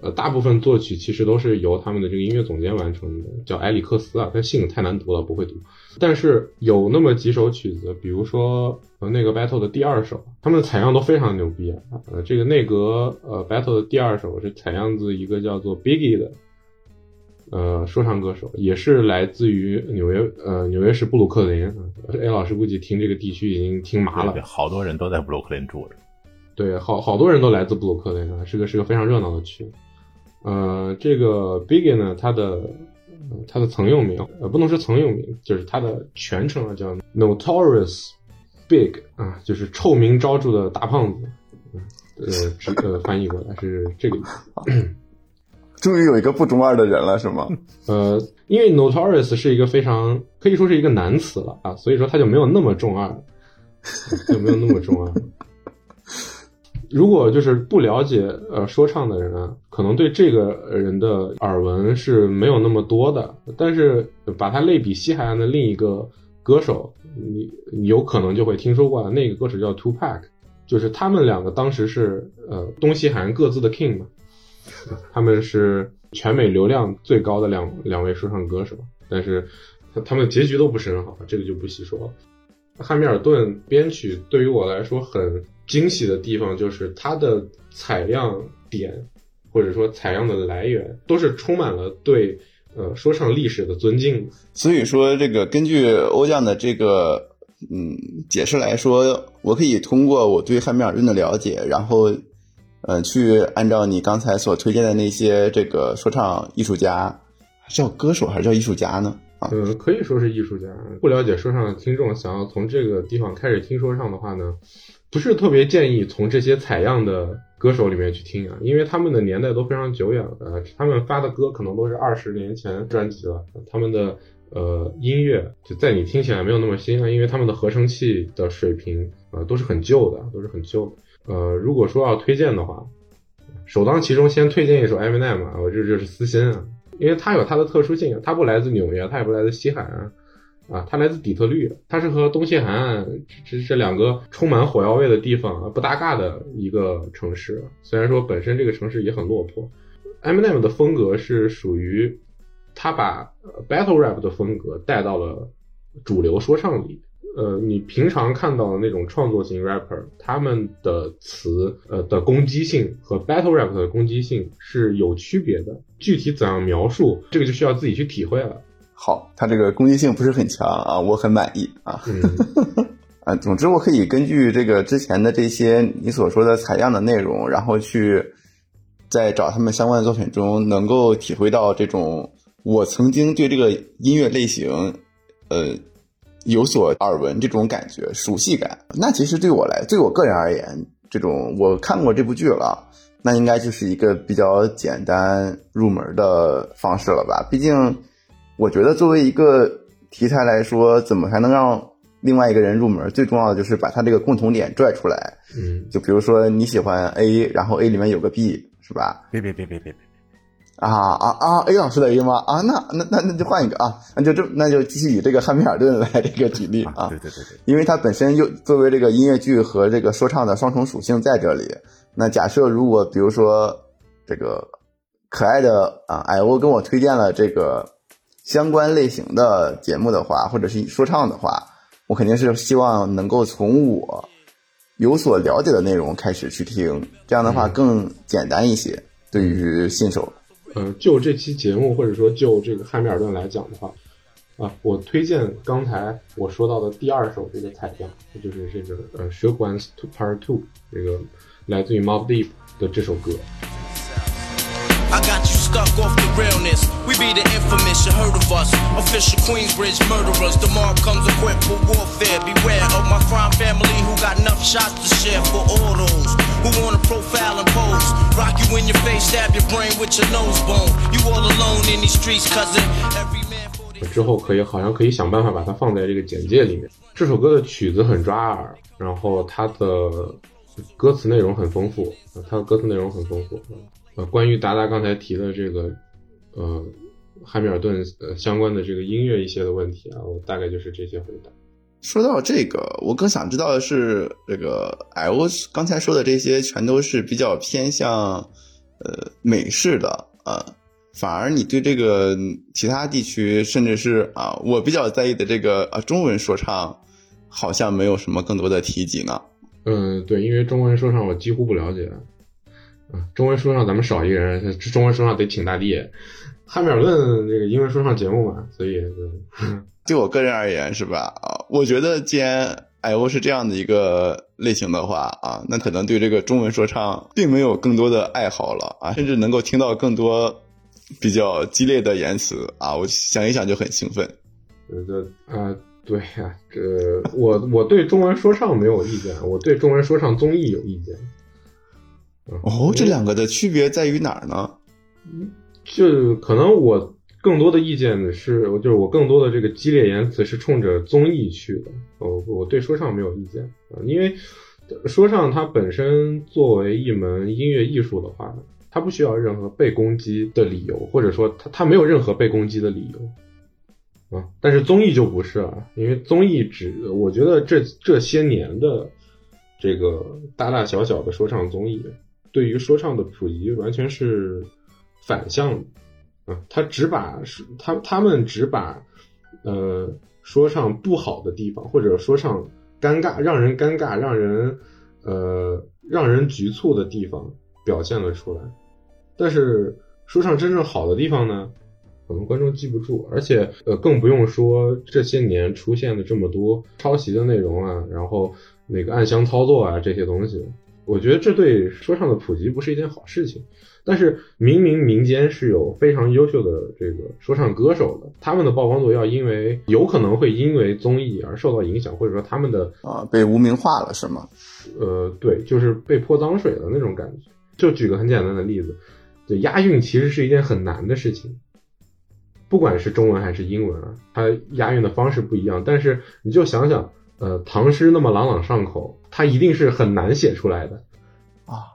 呃，大部分作曲其实都是由他们的这个音乐总监完成的，叫埃里克斯啊，他姓太难读了，不会读。但是有那么几首曲子，比如说呃那个 battle 的第二首，他们的采样都非常牛逼啊。呃，这个内阁呃 battle 的第二首是采样自一个叫做 Biggie 的呃说唱歌手，也是来自于纽约呃纽约市布鲁克林。A 老师估计听这个地区已经听麻了，好多人都在布鲁克林住着。对，好好多人都来自布鲁克林啊，是个是个非常热闹的区。呃，这个 Biggie 呢，他的他的曾用名，呃，不能说曾用名，就是他的全称啊，叫 Notorious Big 啊，就是臭名昭著的大胖子。呃，直呃翻译过来是这个意思。终于有一个不中二的人了，是吗？呃，因为 Notorious 是一个非常可以说是一个难词了啊，所以说他就没有那么中二，就没有那么中二。如果就是不了解呃说唱的人啊，可能对这个人的耳闻是没有那么多的。但是把他类比西海岸的另一个歌手，你有可能就会听说过那个歌手叫 Two Pack，就是他们两个当时是呃东西海岸各自的 king 嘛，他们是全美流量最高的两两位说唱歌手，但是他他们结局都不是很好，这个就不细说了。汉密尔顿编曲对于我来说很。惊喜的地方就是它的采样点，或者说采样的来源，都是充满了对呃说唱历史的尊敬。所以说，这个根据欧酱的这个嗯解释来说，我可以通过我对汉密尔顿的了解，然后呃去按照你刚才所推荐的那些这个说唱艺术家，叫歌手还是叫艺术家呢？啊，可以说是艺术家。不了解说唱的听众，想要从这个地方开始听说唱的话呢，不是特别建议从这些采样的歌手里面去听啊，因为他们的年代都非常久远了，呃他们发的歌可能都是二十年前专辑了，他们的呃音乐就在你听起来没有那么新啊，因为他们的合成器的水平呃都是很旧的，都是很旧。呃，如果说要推荐的话，首当其冲先推荐一首 Eminem 啊，我这就是私心啊，因为它有它的特殊性，它不来自纽约，它也不来自西海岸，啊，它来自底特律，它是和东西海岸这这两个充满火药味的地方不搭嘎的一个城市。虽然说本身这个城市也很落魄，Eminem 的风格是属于他把 battle rap 的风格带到了主流说唱里。呃，你平常看到的那种创作型 rapper，他们的词呃的攻击性和 battle rap 的攻击性是有区别的。具体怎样描述，这个就需要自己去体会了。好，他这个攻击性不是很强啊，我很满意啊。嗯 啊，总之我可以根据这个之前的这些你所说的采样的内容，然后去在找他们相关的作品中，能够体会到这种我曾经对这个音乐类型，呃，有所耳闻这种感觉、熟悉感。那其实对我来，对我个人而言，这种我看过这部剧了，那应该就是一个比较简单入门的方式了吧？毕竟，我觉得作为一个题材来说，怎么才能让另外一个人入门？最重要的就是把他这个共同点拽出来。嗯就比如说你喜欢 A，然后 A 里面有个 B，是吧？别别别别别别，啊啊啊！A 老师的 A 吗？啊，那那那那就换一个啊，那就这那就继续以这个汉密尔顿来这个举例啊 对，对对对，因为它本身又作为这个音乐剧和这个说唱的双重属性在这里。那假设如果比如说这个可爱的啊艾欧跟我推荐了这个相关类型的节目的话，或者是说唱的话，我肯定是希望能够从我有所了解的内容开始去听，这样的话更简单一些，对于新手。呃，就这期节目或者说就这个汉密尔顿来讲的话，啊，我推荐刚才我说到的第二首这个采样，就是这个呃《Shook Ones to Part Two》这个来自于 Mob Deep 的这首歌。I got you stuck off the realness. We be the infamous, you heard of us. Official Queensbridge murderers. The mob comes equipped for warfare. Beware of my crime family who got enough shots to share for all those who wanna profile and pose. Rock you in your face, stab your brain with your nose bone. You all alone in these streets, cousin. Every man for their 之后可以好像可以想办法把它放在这个简介里面。这首歌的曲子很抓耳，然后它的歌词内容很丰富，呃它的歌词内容很丰富。 呃，关于达达刚才提的这个呃汉密尔顿呃相关的这个音乐一些的问题啊，我大概就是这些回答。说到这个，我更想知道的是，这个 L 刚才说的这些全都是比较偏向呃美式的啊，反而你对这个其他地区，甚至是啊我比较在意的这个啊中文说唱，好像没有什么更多的提及呢。嗯，对，因为中文说唱我几乎不了解。啊，中文说唱咱们少一个人，这中文说唱得请大地。汉密尔顿这个英文说唱节目嘛，所以就 对我个人而言，是吧？啊，我觉得既然 L 是这样的一个类型的话啊，那可能对这个中文说唱并没有更多的爱好了啊，甚至能够听到更多比较激烈的言辞啊，我想一想就很兴奋。呃这啊，对呀、这我我对中文说唱没有意见，我对中文说唱综艺有意见。嗯哦，这两个的区别在于哪儿呢？就可能我更多的意见是，就是我更多的这个激烈言辞是冲着综艺去的。我我对说唱没有意见啊，因为说唱它本身作为一门音乐艺术的话，它不需要任何被攻击的理由，或者说它它没有任何被攻击的理由啊。但是综艺就不是啊，因为综艺只我觉得这这些年的这个大大小小的说唱综艺，对于说唱的普及完全是反向的。啊，他只把是他他们只把呃说唱不好的地方，或者说唱尴尬、让人尴尬、让人呃让人局促的地方表现了出来，但是说唱真正好的地方呢，可能观众记不住，而且呃，更不用说这些年出现的这么多抄袭的内容啊，然后那个暗箱操作啊这些东西，我觉得这对说唱的普及不是一件好事情。但是明明民间是有非常优秀的这个说唱歌手的，他们的曝光度要因为有可能会因为综艺而受到影响，或者说他们的啊，被无名化了是吗？呃，对，就是被泼脏水的那种感觉。就举个很简单的例子，就押韵其实是一件很难的事情，不管是中文还是英文啊，它押韵的方式不一样。但是你就想想，呃，唐诗那么朗朗上口，它一定是很难写出来的。啊，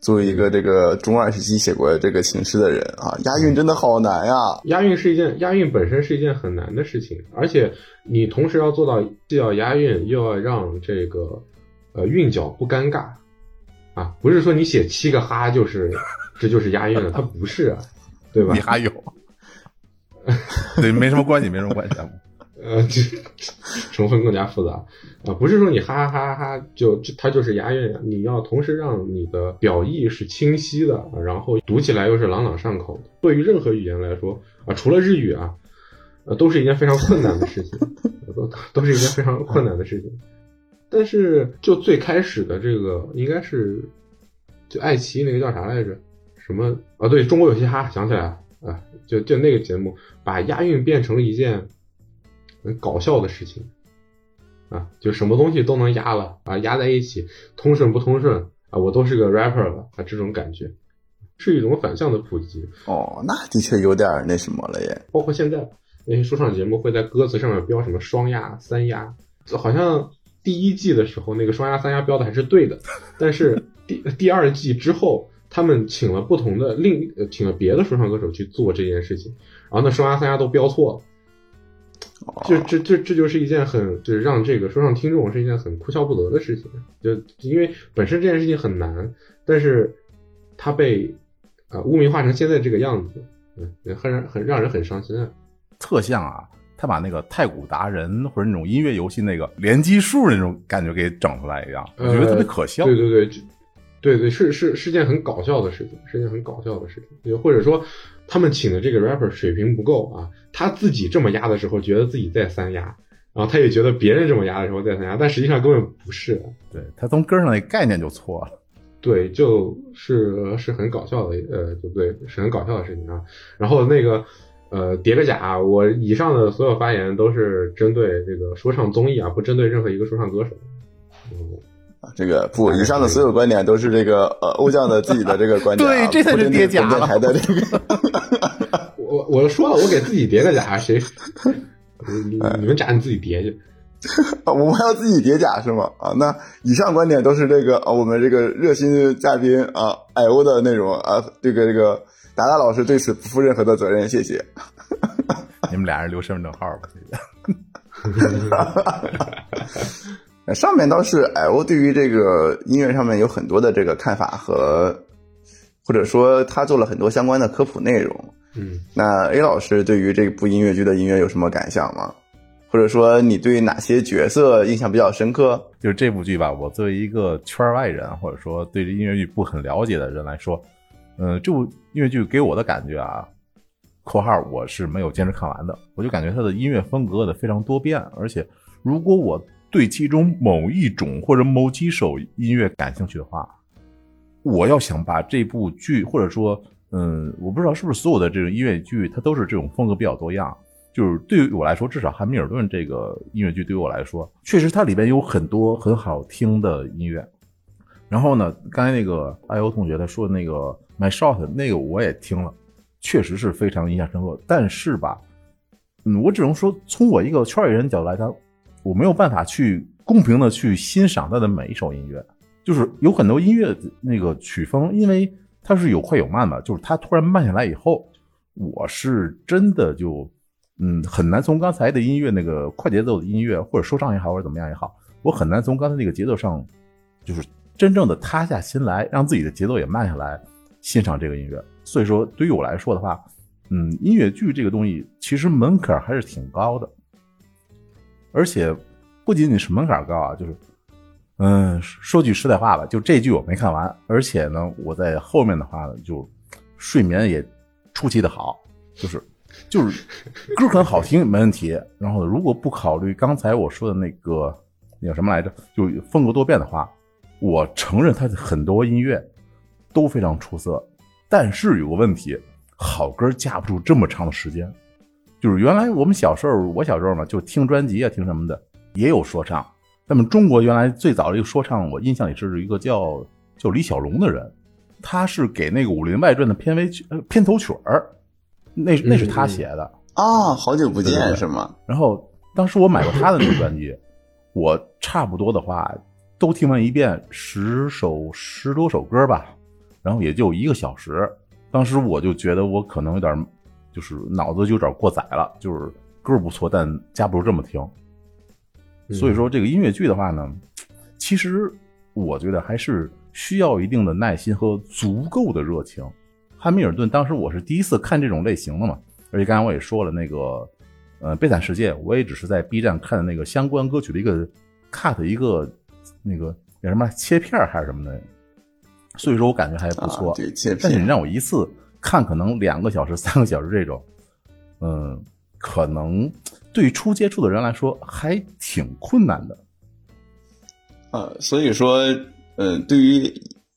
作为一个这个中二时期写过这个情诗的人啊，押韵真的好难呀。押韵是一件押韵本身是一件很难的事情，而且你同时要做到既要押韵，又要让这个呃韵脚不尴尬啊，不是说你写七个哈就是 这就是押韵了，它不是啊，对吧你？还有，对，没什么关系，没什么关系啊。呃，这成分更加复杂啊，不是说你哈哈哈哈就就它就是押韵，你要同时让你的表意是清晰的，然后读起来又是朗朗上口的。对于任何语言来说啊，除了日语啊，呃，都是一件非常困难的事情，都都是一件非常困难的事情。但是就最开始的这个应该是就爱奇艺那个叫啥来着？什么啊？对中国有嘻哈，想起来了啊，就就那个节目把押韵变成了一件很搞笑的事情啊，就什么东西都能压了啊，压在一起，通顺不通顺啊，我都是个 rapper 了啊，这种感觉是一种反向的普及。哦，那的确有点那什么了耶。包括现在那些说唱节目会在歌词上面标什么双压、三押，好像第一季的时候那个双压、三压标的还是对的，但是第第二季之后，他们请了不同的另呃请了别的说唱歌手去做这件事情，然后那双压、三压都标错了。这这这这就是一件很就是让这个说唱听众是一件很哭笑不得的事情，就因为本身这件事情很难，但是他被啊、呃污名化成现在这个样子，嗯，很让很让人很伤心啊。特像啊，他把那个太古达人或者那种音乐游戏那个连击数那种感觉给整出来一样，我觉得特别可笑。对对对，就对对是是是件很搞笑的事情，是件很搞笑的事情。也或者说，他们请的这个 rapper 水平不够啊，他自己这么压的时候，觉得自己在三压，然后他也觉得别人这么压的时候在三压，但实际上根本不是。对他从根儿上那概念就错了。对，就是是很搞笑的，呃，对不对？是很搞笑的事情啊。然后那个，呃，叠个甲，我以上的所有发言都是针对这个说唱综艺啊，不针对任何一个说唱歌手。嗯，这个不，以上的所有观点都是这个呃欧酱的自己的这个观点、啊，对这才是叠甲本电台的这个。我我说了，我给自己叠个甲，谁？你你们甲你自己叠去。啊，我们还要自己叠甲是吗？啊，那以上观点都是这个啊，我们这个热心嘉宾啊，矮欧的内容啊，这个这个达达老师对此不负任何的责任，谢谢。你们俩人留身份证号吧。上面倒是矮欧对于这个音乐上面有很多的这个看法和，或者说他做了很多相关的科普内容。嗯，那 A 老师对于这部音乐剧的音乐有什么感想吗？或者说你对哪些角色印象比较深刻？就是这部剧吧，我作为一个圈外人，或者说对这音乐剧不很了解的人来说，嗯、这部音乐剧给我的感觉啊，（括号我是没有坚持看完的），我就感觉它的音乐风格的非常多变，而且如果我对其中某一种或者某几首音乐感兴趣的话，我要想把这部剧，或者说，嗯，我不知道是不是所有的这种音乐剧，它都是这种风格比较多样。就是对于我来说，至少《汉密尔顿》这个音乐剧对于我来说，确实它里边有很多很好听的音乐。然后呢，刚才那个艾欧同学他说的那个《My Shot》，那个我也听了，确实是非常印象深刻。但是吧，嗯，我只能说从我一个圈里人角度来讲，我没有办法去公平的去欣赏他的每一首音乐。就是有很多音乐那个曲风，因为它是有快有慢嘛，就是它突然慢下来以后，我是真的就嗯很难从刚才的音乐那个快节奏的音乐，或者说唱也好，或者怎么样也好，我很难从刚才那个节奏上，就是真正的塌下心来，让自己的节奏也慢下来，欣赏这个音乐。所以说，对于我来说的话，嗯，音乐剧这个东西其实门槛还是挺高的，而且不仅仅是门槛高啊，就是。嗯，说句实在话吧，就这剧我没看完，而且呢，我在后面的话呢，就睡眠也出奇的好，就是就是 歌很好听没问题。然后如果不考虑刚才我说的那个那叫什么来着，就风格多变的话，我承认他的很多音乐都非常出色，但是有个问题，好歌架不住这么长的时间。就是原来我们小时候，我小时候嘛，就听专辑啊，听什么的，也有说唱。那么中国原来最早的一个说唱，我印象里是一个叫叫李小龙的人，他是给那个《武林外传》的片尾曲、呃片头曲儿，那那是他写的。啊，好久不见是吗？然后当时我买过他的那个专辑，我差不多的话都听完一遍，十首十多首歌吧，然后也就一个小时。当时我就觉得我可能有点，就是脑子有点过载了，就是歌不错，但架不住这么听。所以说这个音乐剧的话呢，其实我觉得还是需要一定的耐心和足够的热情。汉密尔顿当时我是第一次看这种类型的嘛，而且刚才我也说了，那个呃《悲惨世界》，我也只是在 B 站看的那个相关歌曲的一个 cut 一个那个叫什么切片还是什么的，所以说我感觉还不错。啊，对，切片但是你让我一次看可能两个小时、三个小时这种，嗯，可能对初接触的人来说还挺困难的。呃，所以说，嗯，对于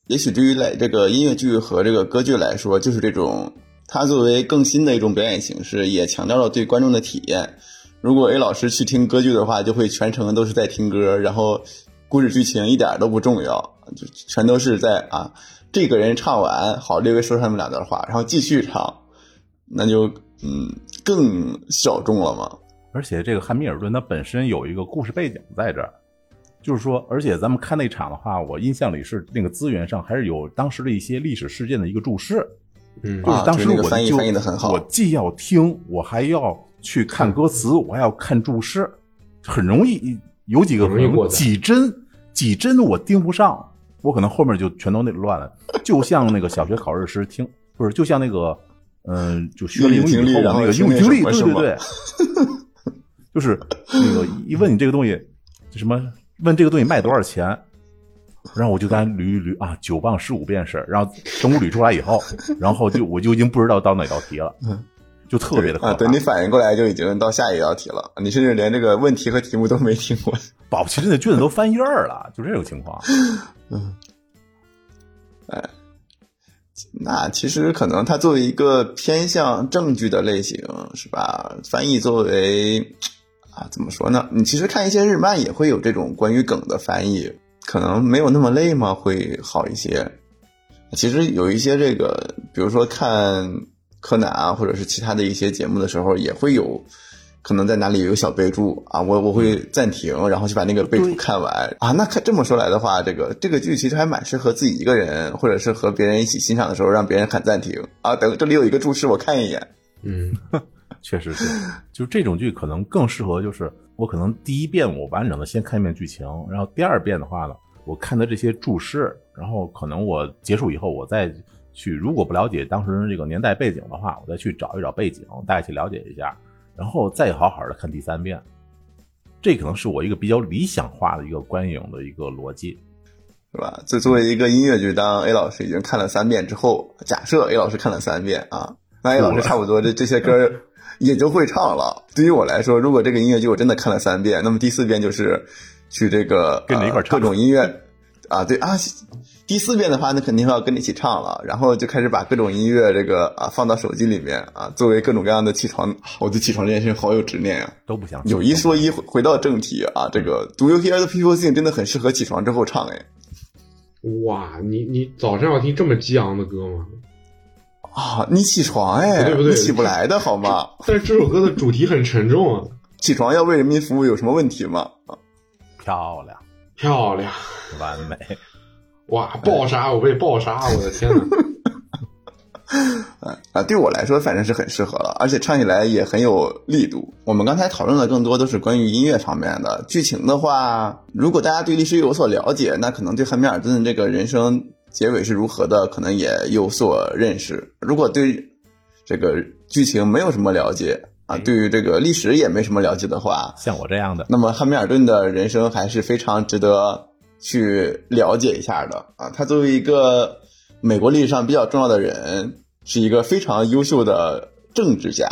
也许对于来这个音乐剧和这个歌剧来说，就是这种它作为更新的一种表演形式，也强调了对观众的体验。如果 A 老师去听歌剧的话，就会全程都是在听歌，然后故事剧情一点都不重要，就全都是在啊，这个人唱完，好，略微说上那么两段话，然后继续唱，那就嗯更小众了嘛。而且这个汉密尔顿它本身有一个故事背景在这儿，就是说，而且咱们看那场的话，我印象里是那个资源上还是有当时的一些历史事件的一个注释，嗯。就是当时我就翻译翻译的很好。我既要听，我还要去看歌词，我还要看注释，很容易有几个几帧几帧我盯不上，我可能后面就全都那乱了，就像那个小学考试时听，不是，就像那个嗯、就学了英英语以后的那那个英语听力，对对对，就是那个一问你这个东西什么，问这个东西卖多少钱。然后我就跟他捋一捋啊，九磅十五便士，然后等我捋出来以后，然后就我就已经不知道到哪道题了，就特别的可啊，怕。等你反应过来，就已经到下一道题了。你甚至连这个问题和题目都没听过。保不齐那卷子都翻页儿了，就这种情况。那其实可能它作为一个偏向正剧的类型，是吧？翻译作为啊，怎么说呢？你其实看一些日漫也会有这种关于梗的翻译，可能没有那么累吗？会好一些。其实有一些这个，比如说看柯南啊，或者是其他的一些节目的时候，也会有可能在哪里有个小备注啊，我我会暂停，然后去把那个备注看完啊。那看这么说来的话，这个这个剧其实还蛮适合自己一个人，或者是和别人一起欣赏的时候，让别人喊暂停啊。等这里有一个注释，我看一眼。嗯，确实是，就这种剧可能更适合，就是我可能第一遍我完整的先看一遍剧情，然后第二遍的话呢，我看的这些注释，然后可能我结束以后，我再去，如果不了解当时这个年代背景的话，我再去找一找背景，大概去了解一下，然后再好好的看第三遍。这可能是我一个比较理想化的一个观影的一个逻辑。是吧？作作为一个音乐剧，当 A 老师已经看了三遍之后，假设 A 老师看了三遍啊，那 A 老师差不多这这些歌也就会唱了。对于我来说，如果这个音乐剧我真的看了三遍，那么第四遍就是去这个跟着一块儿唱呃各种音乐啊，对啊。第四遍的话，那肯定要跟你一起唱了，然后就开始把各种音乐这个啊放到手机里面啊，作为各种各样的起床。我对起床这件事好有执念啊。都不想有一说一，回回到正题啊，这个 Do You Hear the People Sing 真的很适合起床之后唱哎。哇，你你早上要听这么激昂的歌吗？啊，你起床哎，不对不对你起不来的好吗？但是这首歌的主题很沉重啊，起床要为人民服务有什么问题吗？啊漂亮漂亮，完美。哇，爆杀，我被爆杀，我的天呐！啊，对我来说反正是很适合了，而且唱起来也很有力度。我们刚才讨论的更多都是关于音乐方面的，剧情的话，如果大家对历史有所了解，那可能对汉密尔顿这个人生结尾是如何的，可能也有所认识。如果对这个剧情没有什么了解啊，对于这个历史也没什么了解的话，像我这样的，那么汉密尔顿的人生还是非常值得去了解一下的。啊。他作为一个美国历史上比较重要的人，是一个非常优秀的政治家、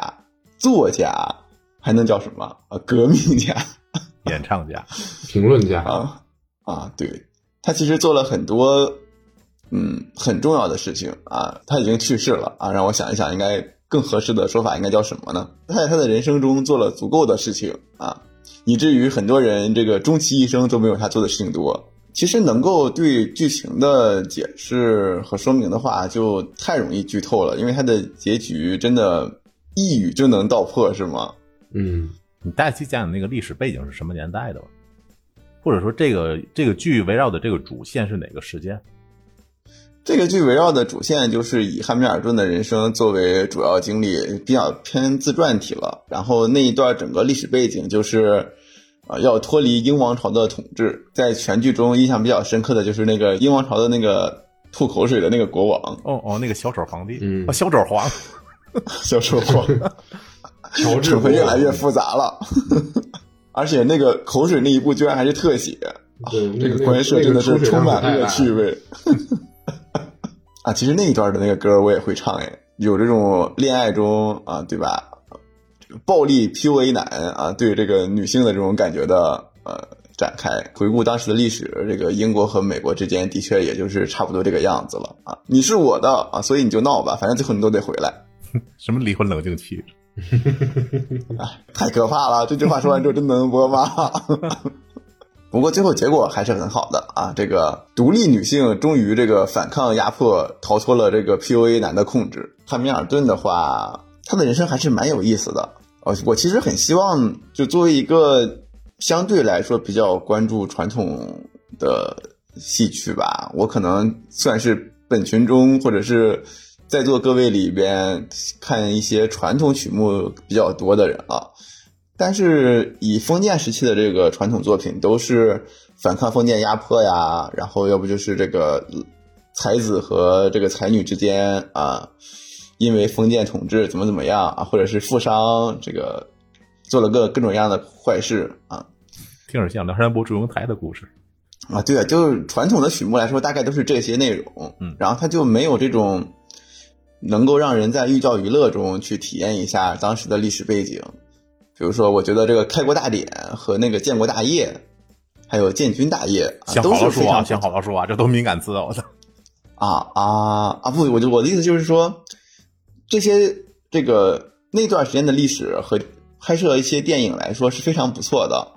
作家，还能叫什么？啊？革命家。演唱家，评论家，啊 啊！对。他其实做了很多嗯很重要的事情。啊，他已经去世了。啊，让我想一想，应该更合适的说法应该叫什么呢？他在他的人生中做了足够的事情啊，以至于很多人这个终其一生都没有他做的事情多。其实能够对剧情的解释和说明的话，就太容易剧透了，因为他的结局真的一语就能道破，是吗？嗯，你大概讲讲那个历史背景是什么年代的吧？或者说这个这个剧围绕的这个主线是哪个时间？这个剧围绕的主线就是以汉密尔顿的人生作为主要经历，比较偏自传体了。然后那一段整个历史背景就是，啊、要脱离英王朝的统治。在全剧中印象比较深刻的就是那个英王朝的那个吐口水的那个国王哦哦，那个小丑皇帝，嗯哦，小丑皇，小丑皇，乔治会越来越复杂了。而且那个口水那一步居然还是特写，这个关设真的是充满恶趣味。味。啊，其实那一段的那个歌我也会唱哎，有这种恋爱中啊，对吧？暴力 PUA 男啊，对这个女性的这种感觉的呃展开。回顾当时的历史，这个英国和美国之间的确也就是差不多这个样子了啊。你是我的啊，所以你就闹吧，反正最后你都得回来。什么离婚冷静期？太可怕了！这句话说完之后，真的能播吗？不过最后结果还是很好的啊！这个独立女性终于这个反抗压迫，逃脱了这个 PUA 男的控制。汉密尔顿的话，他的人生还是蛮有意思的。呃，我其实很希望，就作为一个相对来说比较关注传统的戏曲吧，我可能算是本群中或者是在座各位里边看一些传统曲目比较多的人了。但是以封建时期的这个传统作品，都是反抗封建压迫呀，然后要不就是这个才子和这个才女之间啊，因为封建统治怎么怎么样啊，或者是富商这个做了个各种各样的坏事啊听着像梁山伯祝英台的故事。啊，对啊，就是传统的曲目来说，大概都是这些内容，嗯然后它就没有这种能够让人在寓教于乐中去体验一下当时的历史背景。比如说，我觉得这个开国大典和那个建国大业，还有建军大业啊，想都好说啊，是非常想好了说啊，这都敏感词啊！我操，啊啊啊！不，我就我的意思就是说，这些这个那段时间的历史和拍摄一些电影来说是非常不错的。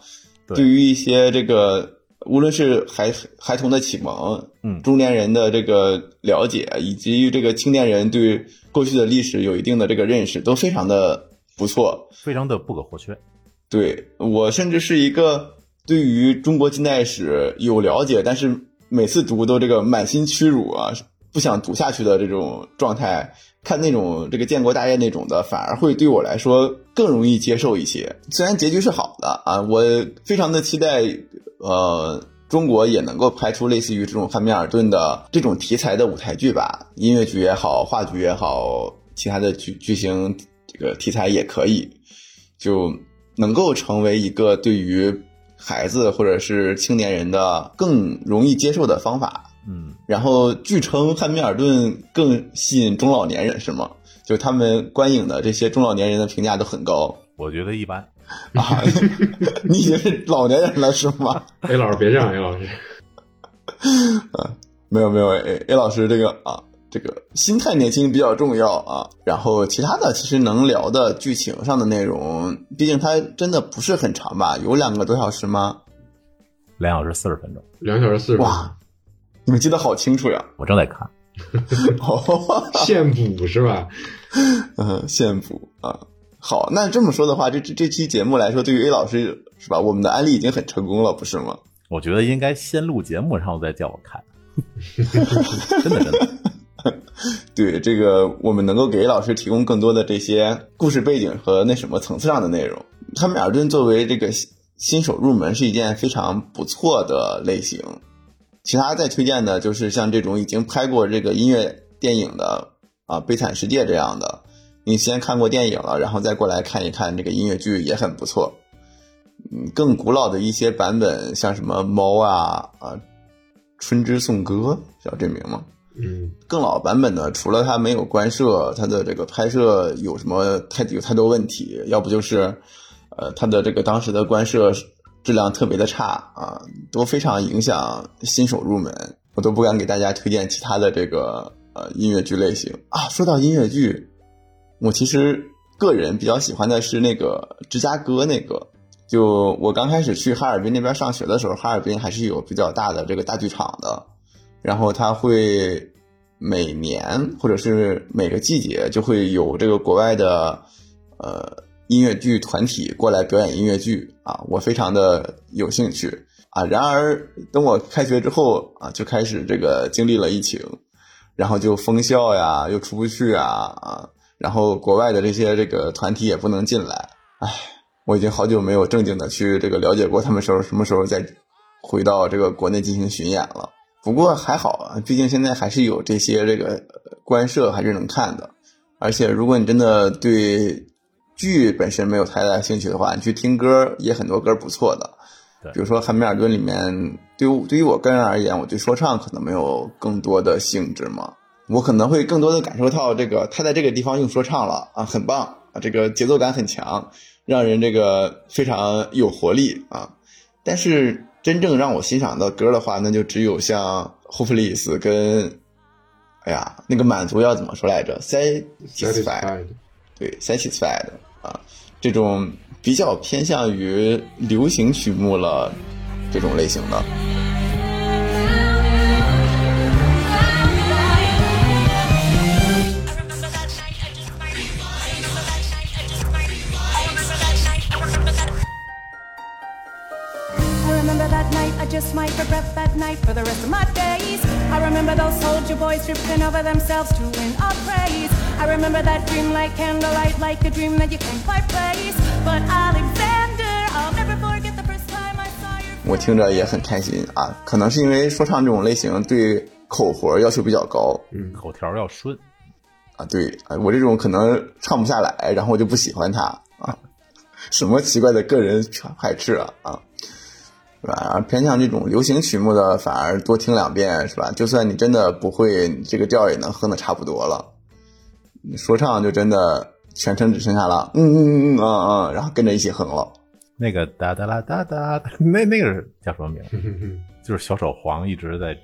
对对于一些这个无论是孩孩童的启蒙，嗯中年人的这个了解，以及这个青年人对过去的历史有一定的这个认识，都非常的不错。非常的不可或缺。对我甚至是一个对于中国近代史有了解，但是每次读都这个满心屈辱啊，不想读下去的这种状态。看那种这个建国大业那种的，反而会对我来说更容易接受一些。虽然结局是好的啊，我非常的期待，呃，中国也能够拍出类似于这种汉密尔顿的这种题材的舞台剧吧，音乐剧也好，话剧也好，其他的剧剧情这个题材也可以。就能够成为一个对于孩子或者是青年人的更容易接受的方法。嗯，然后据称汉密尔顿更吸引中老年人，是吗？就他们观影的这些中老年人的评价都很高我觉得一般。啊！你已经是老年人了是吗？A 老师别这样，A 老师，没有没有，A A 老师这个啊，这个心态年轻比较重要啊。然后其他的其实能聊的剧情上的内容，毕竟它真的不是很长吧？有两个多小时吗？两小时四十分钟，两小时四十分钟哇，你们记得好清楚呀！我正在看。哦，现补是吧？嗯，现补啊。好，那这么说的话，这这这期节目来说，对于 A 老师是吧？我们的安利已经很成功了，不是吗？我觉得应该先录节目，然后再叫我看。真 的真的，对这个，我们能够给老师提供更多的这些故事背景和那什么层次上的内容。汉密尔顿作为这个新新手入门是一件非常不错的类型。其他再推荐的就是像这种已经拍过这个音乐电影的啊，《悲惨世界》这样的，你先看过电影了，然后再过来看一看这个音乐剧也很不错。嗯，更古老的一些版本，像什么猫啊啊，《春之颂歌》叫这名吗？嗯更老版本的，除了它没有官摄，它的这个拍摄有什么太有太多问题，要不就是，呃，它的这个当时的官摄质量特别的差啊，都非常影响新手入门，我都不敢给大家推荐其他的这个呃音乐剧类型啊。说到音乐剧，我其实个人比较喜欢的是那个芝加哥那个。就我刚开始去哈尔滨那边上学的时候，哈尔滨还是有比较大的这个大剧场的，然后它会每年或者是每个季节就会有这个国外的呃音乐剧团体过来表演音乐剧啊，我非常的有兴趣啊。然而等我开学之后啊，就开始这个经历了疫情，然后就封校呀，又出不去啊啊，然后国外的这些这个团体也不能进来，唉。我已经好久没有正经的去这个了解过他们时候什么时候再回到这个国内进行巡演了。不过还好啊，毕竟现在还是有这些这个官摄还是能看的。而且如果你真的对剧本身没有太大兴趣的话，你去听歌也很多歌不错的。比如说《汉密尔顿》里面，对于对于我个人而言，我对说唱可能没有更多的兴致嘛，我可能会更多的感受到这个他在这个地方用说唱了啊，很棒啊，这个节奏感很强。让人这个非常有活力啊！但是真正让我欣赏的歌的话，那就只有像《Hopeless》跟，哎呀，那个满足要怎么说来着？Satisfied，对，Satisfied 啊，这种比较偏向于流行曲目了这种类型的。For the rest of my days. I remember those soldier boys tripping over themselves to win our praise. I remember that dream like candlelight, like a dream that you can't quite place. But Alexander, I'll never forget the first time I saw your. 我听着也很开心啊，可能是因为说唱这种类型对口活要求比较高嗯口条要顺，啊，对啊，我这种可能唱不下来，然后我就不喜欢他啊，什么奇怪的个人排斥啊啊！是吧？而偏向这种流行曲目的，反而多听两遍，是吧？就算你真的不会，你这个调也能哼的差不多了。说唱就真的全程只剩下了嗯嗯嗯嗯嗯，然后跟着一起哼了。那个哒哒啦哒哒，那那个是叫什么名？就是小手黄一直在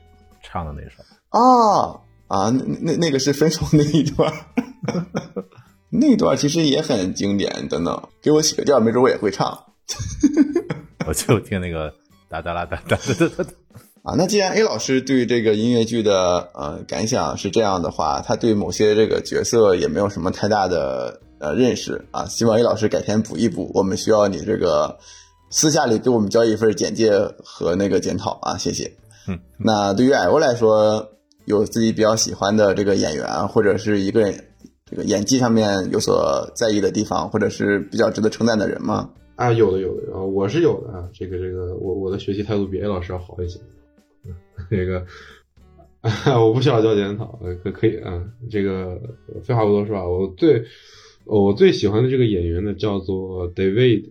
唱的那首。啊啊，那那那个是分手那一段，那一段其实也很经典。等等，给我起个调，没准我也会唱。我就听那个哒哒啦哒哒哒哒哒。啊，那既然 A 老师对这个音乐剧的呃感想是这样的话，他对某些这个角色也没有什么太大的呃认识啊。希望 A 老师改天补一补，我们需要你这个私下里给我们交一份简介和那个检讨啊，谢谢。嗯，那对于矮欧来说，有自己比较喜欢的这个演员，或者是一个人这个演技上面有所在意的地方，或者是比较值得称赞的人吗？啊，有的有的啊，我是有的啊。这个这个，我我的学习态度比 A 老师要好一些。这个，啊、我不需要交检讨，呃可可以啊。这个废话不多说啊，我最我最喜欢的这个演员呢，叫做 David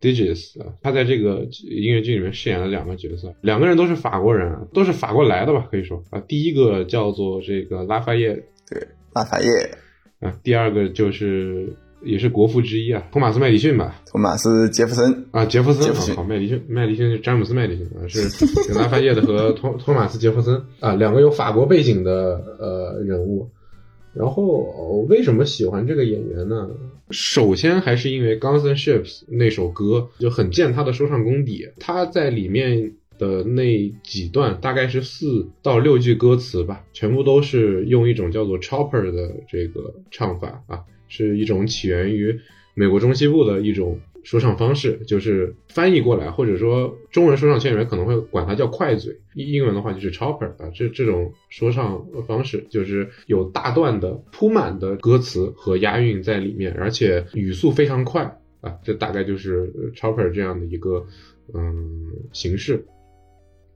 Digis 啊，他在这个音乐剧里面饰演了两个角色，两个人都是法国人，啊，都是法国来的吧，可以说啊。第一个叫做这个拉法叶对，拉法叶、啊，第二个就是也是国父之一啊，托马斯麦迪逊吧。托马斯·杰弗森啊，杰弗森，好，麦迪逊，麦迪逊是詹姆斯麦迪逊啊，是有拉法叶的和托 托马斯杰弗森啊，两个有法国背景的呃人物。然后、我为什么喜欢这个演员呢？首先还是因为《Guns N' Ships》那首歌就很见他的说唱功底，他在里面的那几段大概是四到六句歌词吧，全部都是用一种叫做 chopper 的这个唱法啊，是一种起源于美国中西部的一种说唱方式，就是翻译过来，或者说中文说唱圈里面可能会管它叫快嘴，英英文的话就是 chopper 啊，这这种说唱方式就是有大段的铺满的歌词和押韵在里面，而且语速非常快啊，这大概就是 chopper 这样的一个嗯形式。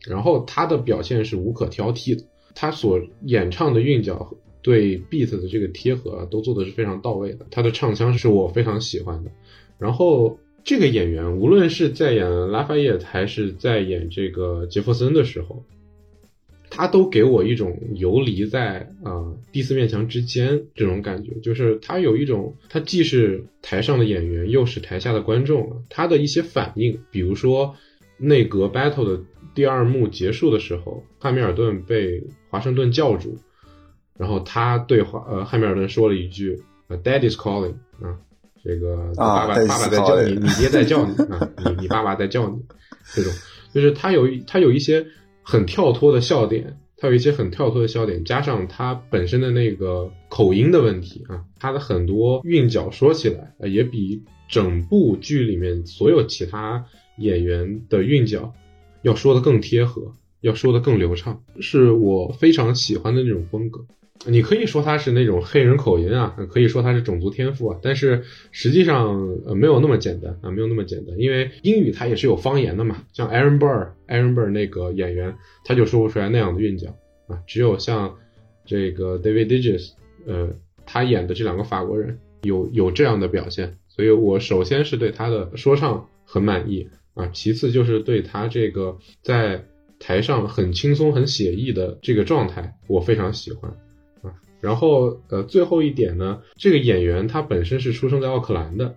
然后他的表现是无可挑剔的，他所演唱的韵脚对 beat 的这个贴合啊，都做的是非常到位的。他的唱腔是我非常喜欢的。然后这个演员无论是在演拉法叶还是在演这个杰弗森的时候，他都给我一种游离在啊、第四面墙之间这种感觉，就是他有一种，他既是台上的演员，又是台下的观众。他的一些反应，比如说内阁 battle 的第二幕结束的时候，汉密尔顿被华盛顿叫住，然后他对华呃汉密尔顿说了一句呃 “Dad is calling” 啊，这个爸爸、爸爸在叫你，你爹在叫你啊，你你爸爸在叫你，这种就是他有一他有一些很跳脱的笑点，他有一些很跳脱的笑点，加上他本身的那个口音的问题啊，他的很多韵脚说起来呃也比整部剧里面所有其他演员的韵脚要说的更贴合，要说的更流畅，是我非常喜欢的那种风格。你可以说他是那种黑人口音啊，可以说他是种族天赋啊，但是实际上呃没有那么简单啊，没有那么简单，因为英语它也是有方言的嘛，像 Aaron Burr，Aaron Burr 那个演员他就说不出来那样的韵脚啊，只有像这个 David Digges，呃，他演的这两个法国人有有这样的表现，所以我首先是对他的说唱很满意啊，其次就是对他这个在台上很轻松、很写意的这个状态，我非常喜欢。然后呃，最后一点呢，这个演员他本身是出生在奥克兰的，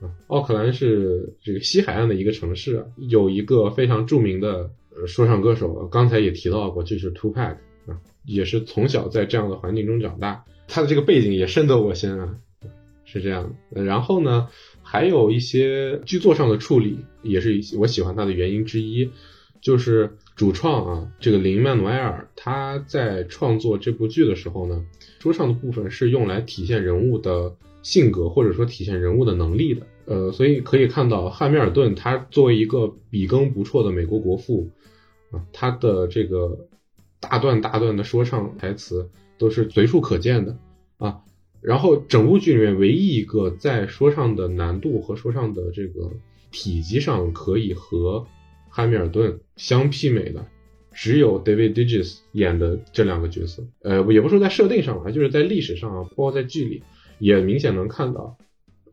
啊，奥克兰是这个西海岸的一个城市，有一个非常著名的说唱歌手，刚才也提到过，就是 Tupac 啊，也是从小在这样的环境中长大，他的这个背景也深得我心啊，是这样的。然后呢，还有一些剧作上的处理，也是我喜欢他的原因之一。就是主创啊，这个林曼努埃尔他在创作这部剧的时候呢，说唱的部分是用来体现人物的性格或者说体现人物的能力的。呃，所以可以看到汉密尔顿他作为一个笔耕不辍的美国国父啊，他的这个大段大段的说唱台词都是随处可见的啊。然后整部剧里面唯一一个在说唱的难度和说唱的这个体积上可以和汉密尔顿相媲美的，只有 David Digges 演的这两个角色。呃，也不说在设定上啊，就是在历史上啊，包括在剧里，也明显能看到，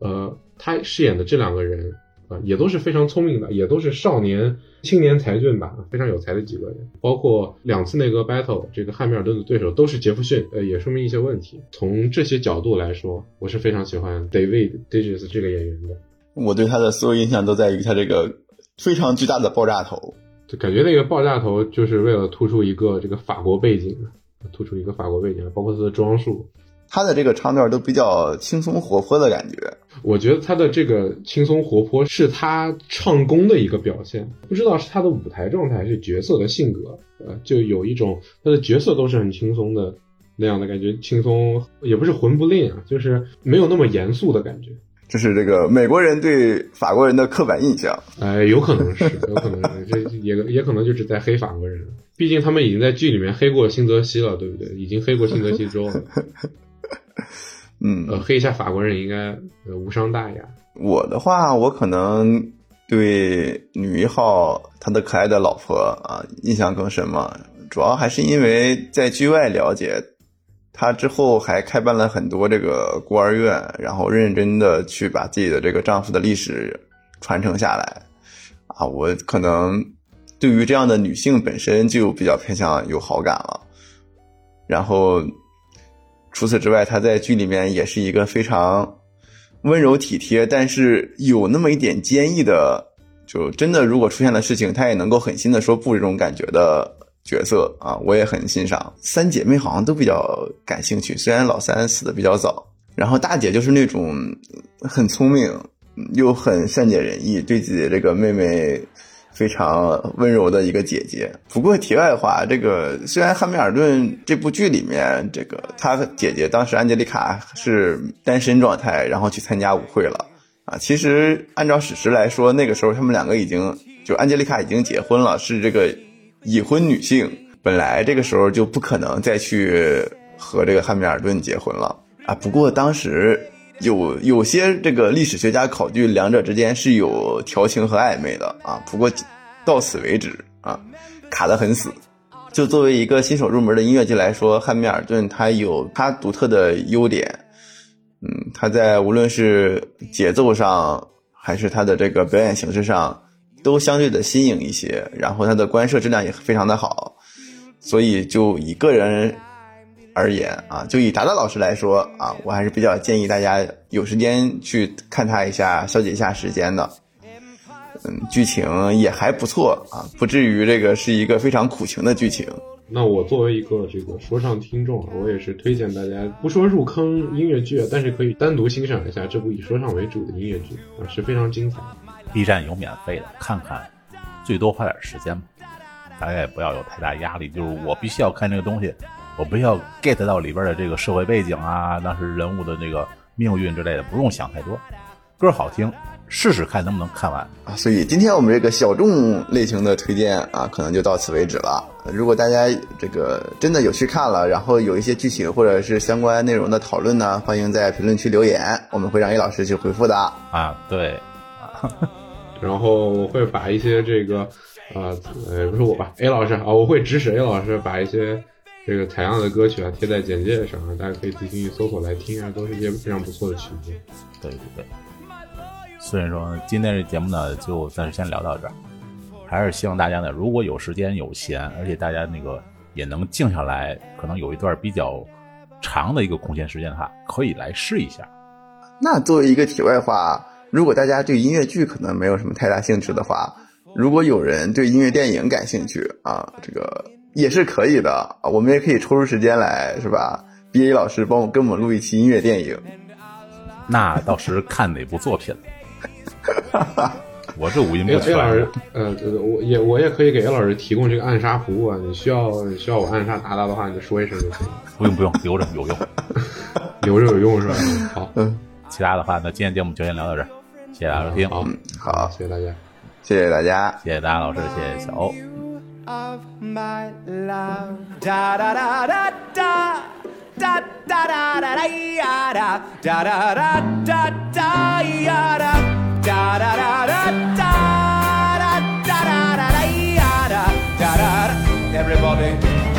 呃，他饰演的这两个人啊、也都是非常聪明的，也都是少年青年才俊吧，非常有才的几个人。包括两次内阁 battle，这个汉密尔顿的对手都是杰弗逊，呃，也说明一些问题。从这些角度来说，我是非常喜欢 David Digges 这个演员的。我对他的所有印象都在于他这个非常巨大的爆炸头。就感觉那个爆炸头就是为了突出一个这个法国背景，突出一个法国背景，包括他的装束。他的这个唱段都比较轻松活泼的感觉，我觉得他的这个轻松活泼是他唱功的一个表现，不知道是他的舞台状态还是角色的性格，呃，就有一种他的角色都是很轻松的那样的感觉，轻松也不是混不吝啊，就是没有那么严肃的感觉。这是这个美国人对法国人的刻板印象。哎，有可能是，有可能是，这也也可能就是在黑法国人。毕竟他们已经在剧里面黑过新泽西了，对不对？已经黑过新泽西州了。嗯，呃，黑一下法国人应该呃无伤大雅。我的话，我可能对女一号她的可爱的老婆啊印象更深嘛，主要还是因为在剧外了解，她之后还开办了很多这个孤儿院，然后认真的去把自己的这个丈夫的历史传承下来。啊，我可能对于这样的女性本身就比较偏向有好感了。然后除此之外，她在剧里面也是一个非常温柔体贴，但是有那么一点坚毅的，就真的如果出现了事情，她也能够狠心的说不这种感觉的角色啊，我也很欣赏。三姐妹好像都比较感兴趣，虽然老三死的比较早，然后大姐就是那种很聪明又很善解人意，对自己这个妹妹。非常温柔的一个姐姐。不过题外话，这个虽然汉密尔顿这部剧里面，这个他姐姐当时安吉丽卡是单身状态，然后去参加舞会了啊。其实按照史实来说，那个时候他们两个已经就安吉丽卡已经结婚了，是这个已婚女性，本来这个时候就不可能再去和这个汉密尔顿结婚了啊。不过当时。有有些这个历史学家考据两者之间是有调情和暧昧的啊，不过到此为止啊，卡得很死。就作为一个新手入门的音乐剧来说，汉密尔顿他有他独特的优点，嗯，他在无论是节奏上还是他的这个表演形式上，都相对的新颖一些，然后它的观摄质量也非常的好。所以就以个人而言啊，就以达达老师来说啊，我还是比较建议大家有时间去看他一下，消解一下时间的。嗯，剧情也还不错啊，不至于这个是一个非常苦情的剧情。那我作为一个这个说唱听众，我也是推荐大家不说入坑音乐剧啊，但是可以单独欣赏一下这部以说唱为主的音乐剧啊，是非常精彩。B 站有免费的，看看，最多花点时间吧。大家也不要有太大压力，就是我必须要看这个东西，我不要 get 到里边的这个社会背景啊，当时人物的这个命运之类的，不用想太多。歌好听，试试看能不能看完。啊，所以今天我们这个小众类型的推荐啊，可能就到此为止了。如果大家这个真的有去看了，然后有一些剧情或者是相关内容的讨论呢，欢迎在评论区留言，我们会让 A 老师去回复的。啊，对，然后我会把一些这个，啊，呃，不是我吧，A 老师啊，我会指使 A 老师把一些这个采样的歌曲啊贴在简介上啊，大家可以自行去搜索来听啊，都是一些非常不错的曲子。对对对。所以说，今天这节目呢，就暂时先聊到这儿。还是希望大家呢，如果有时间有闲，而且大家那个也能静下来，可能有一段比较长的一个空闲时间的话，可以来试一下。那作为一个题外话，如果大家对音乐剧可能没有什么太大兴趣的话，如果有人对音乐电影感兴趣啊，这个也是可以的啊，我们也可以抽出时间来，是吧？B A 老师帮我跟我们录一期音乐电影。那到时看哪部作品，我是五音不 A 老师全。，呃，这个我也我也可以给 A 老师提供这个暗杀服务啊，你需要你需要我暗杀达达的话，你就说一声就行，不用不用，留着有用。留着有用是吧？好，嗯其他的话，那今天节目就先聊到这儿，谢谢大家收听，嗯，好，谢谢大家。谢谢大家。谢谢大家老师，谢谢小欧。of my love. Da da da da da. Da da da da da ya da da da da da da ya da da da da da da da da da da da ya da da da da. Everybody.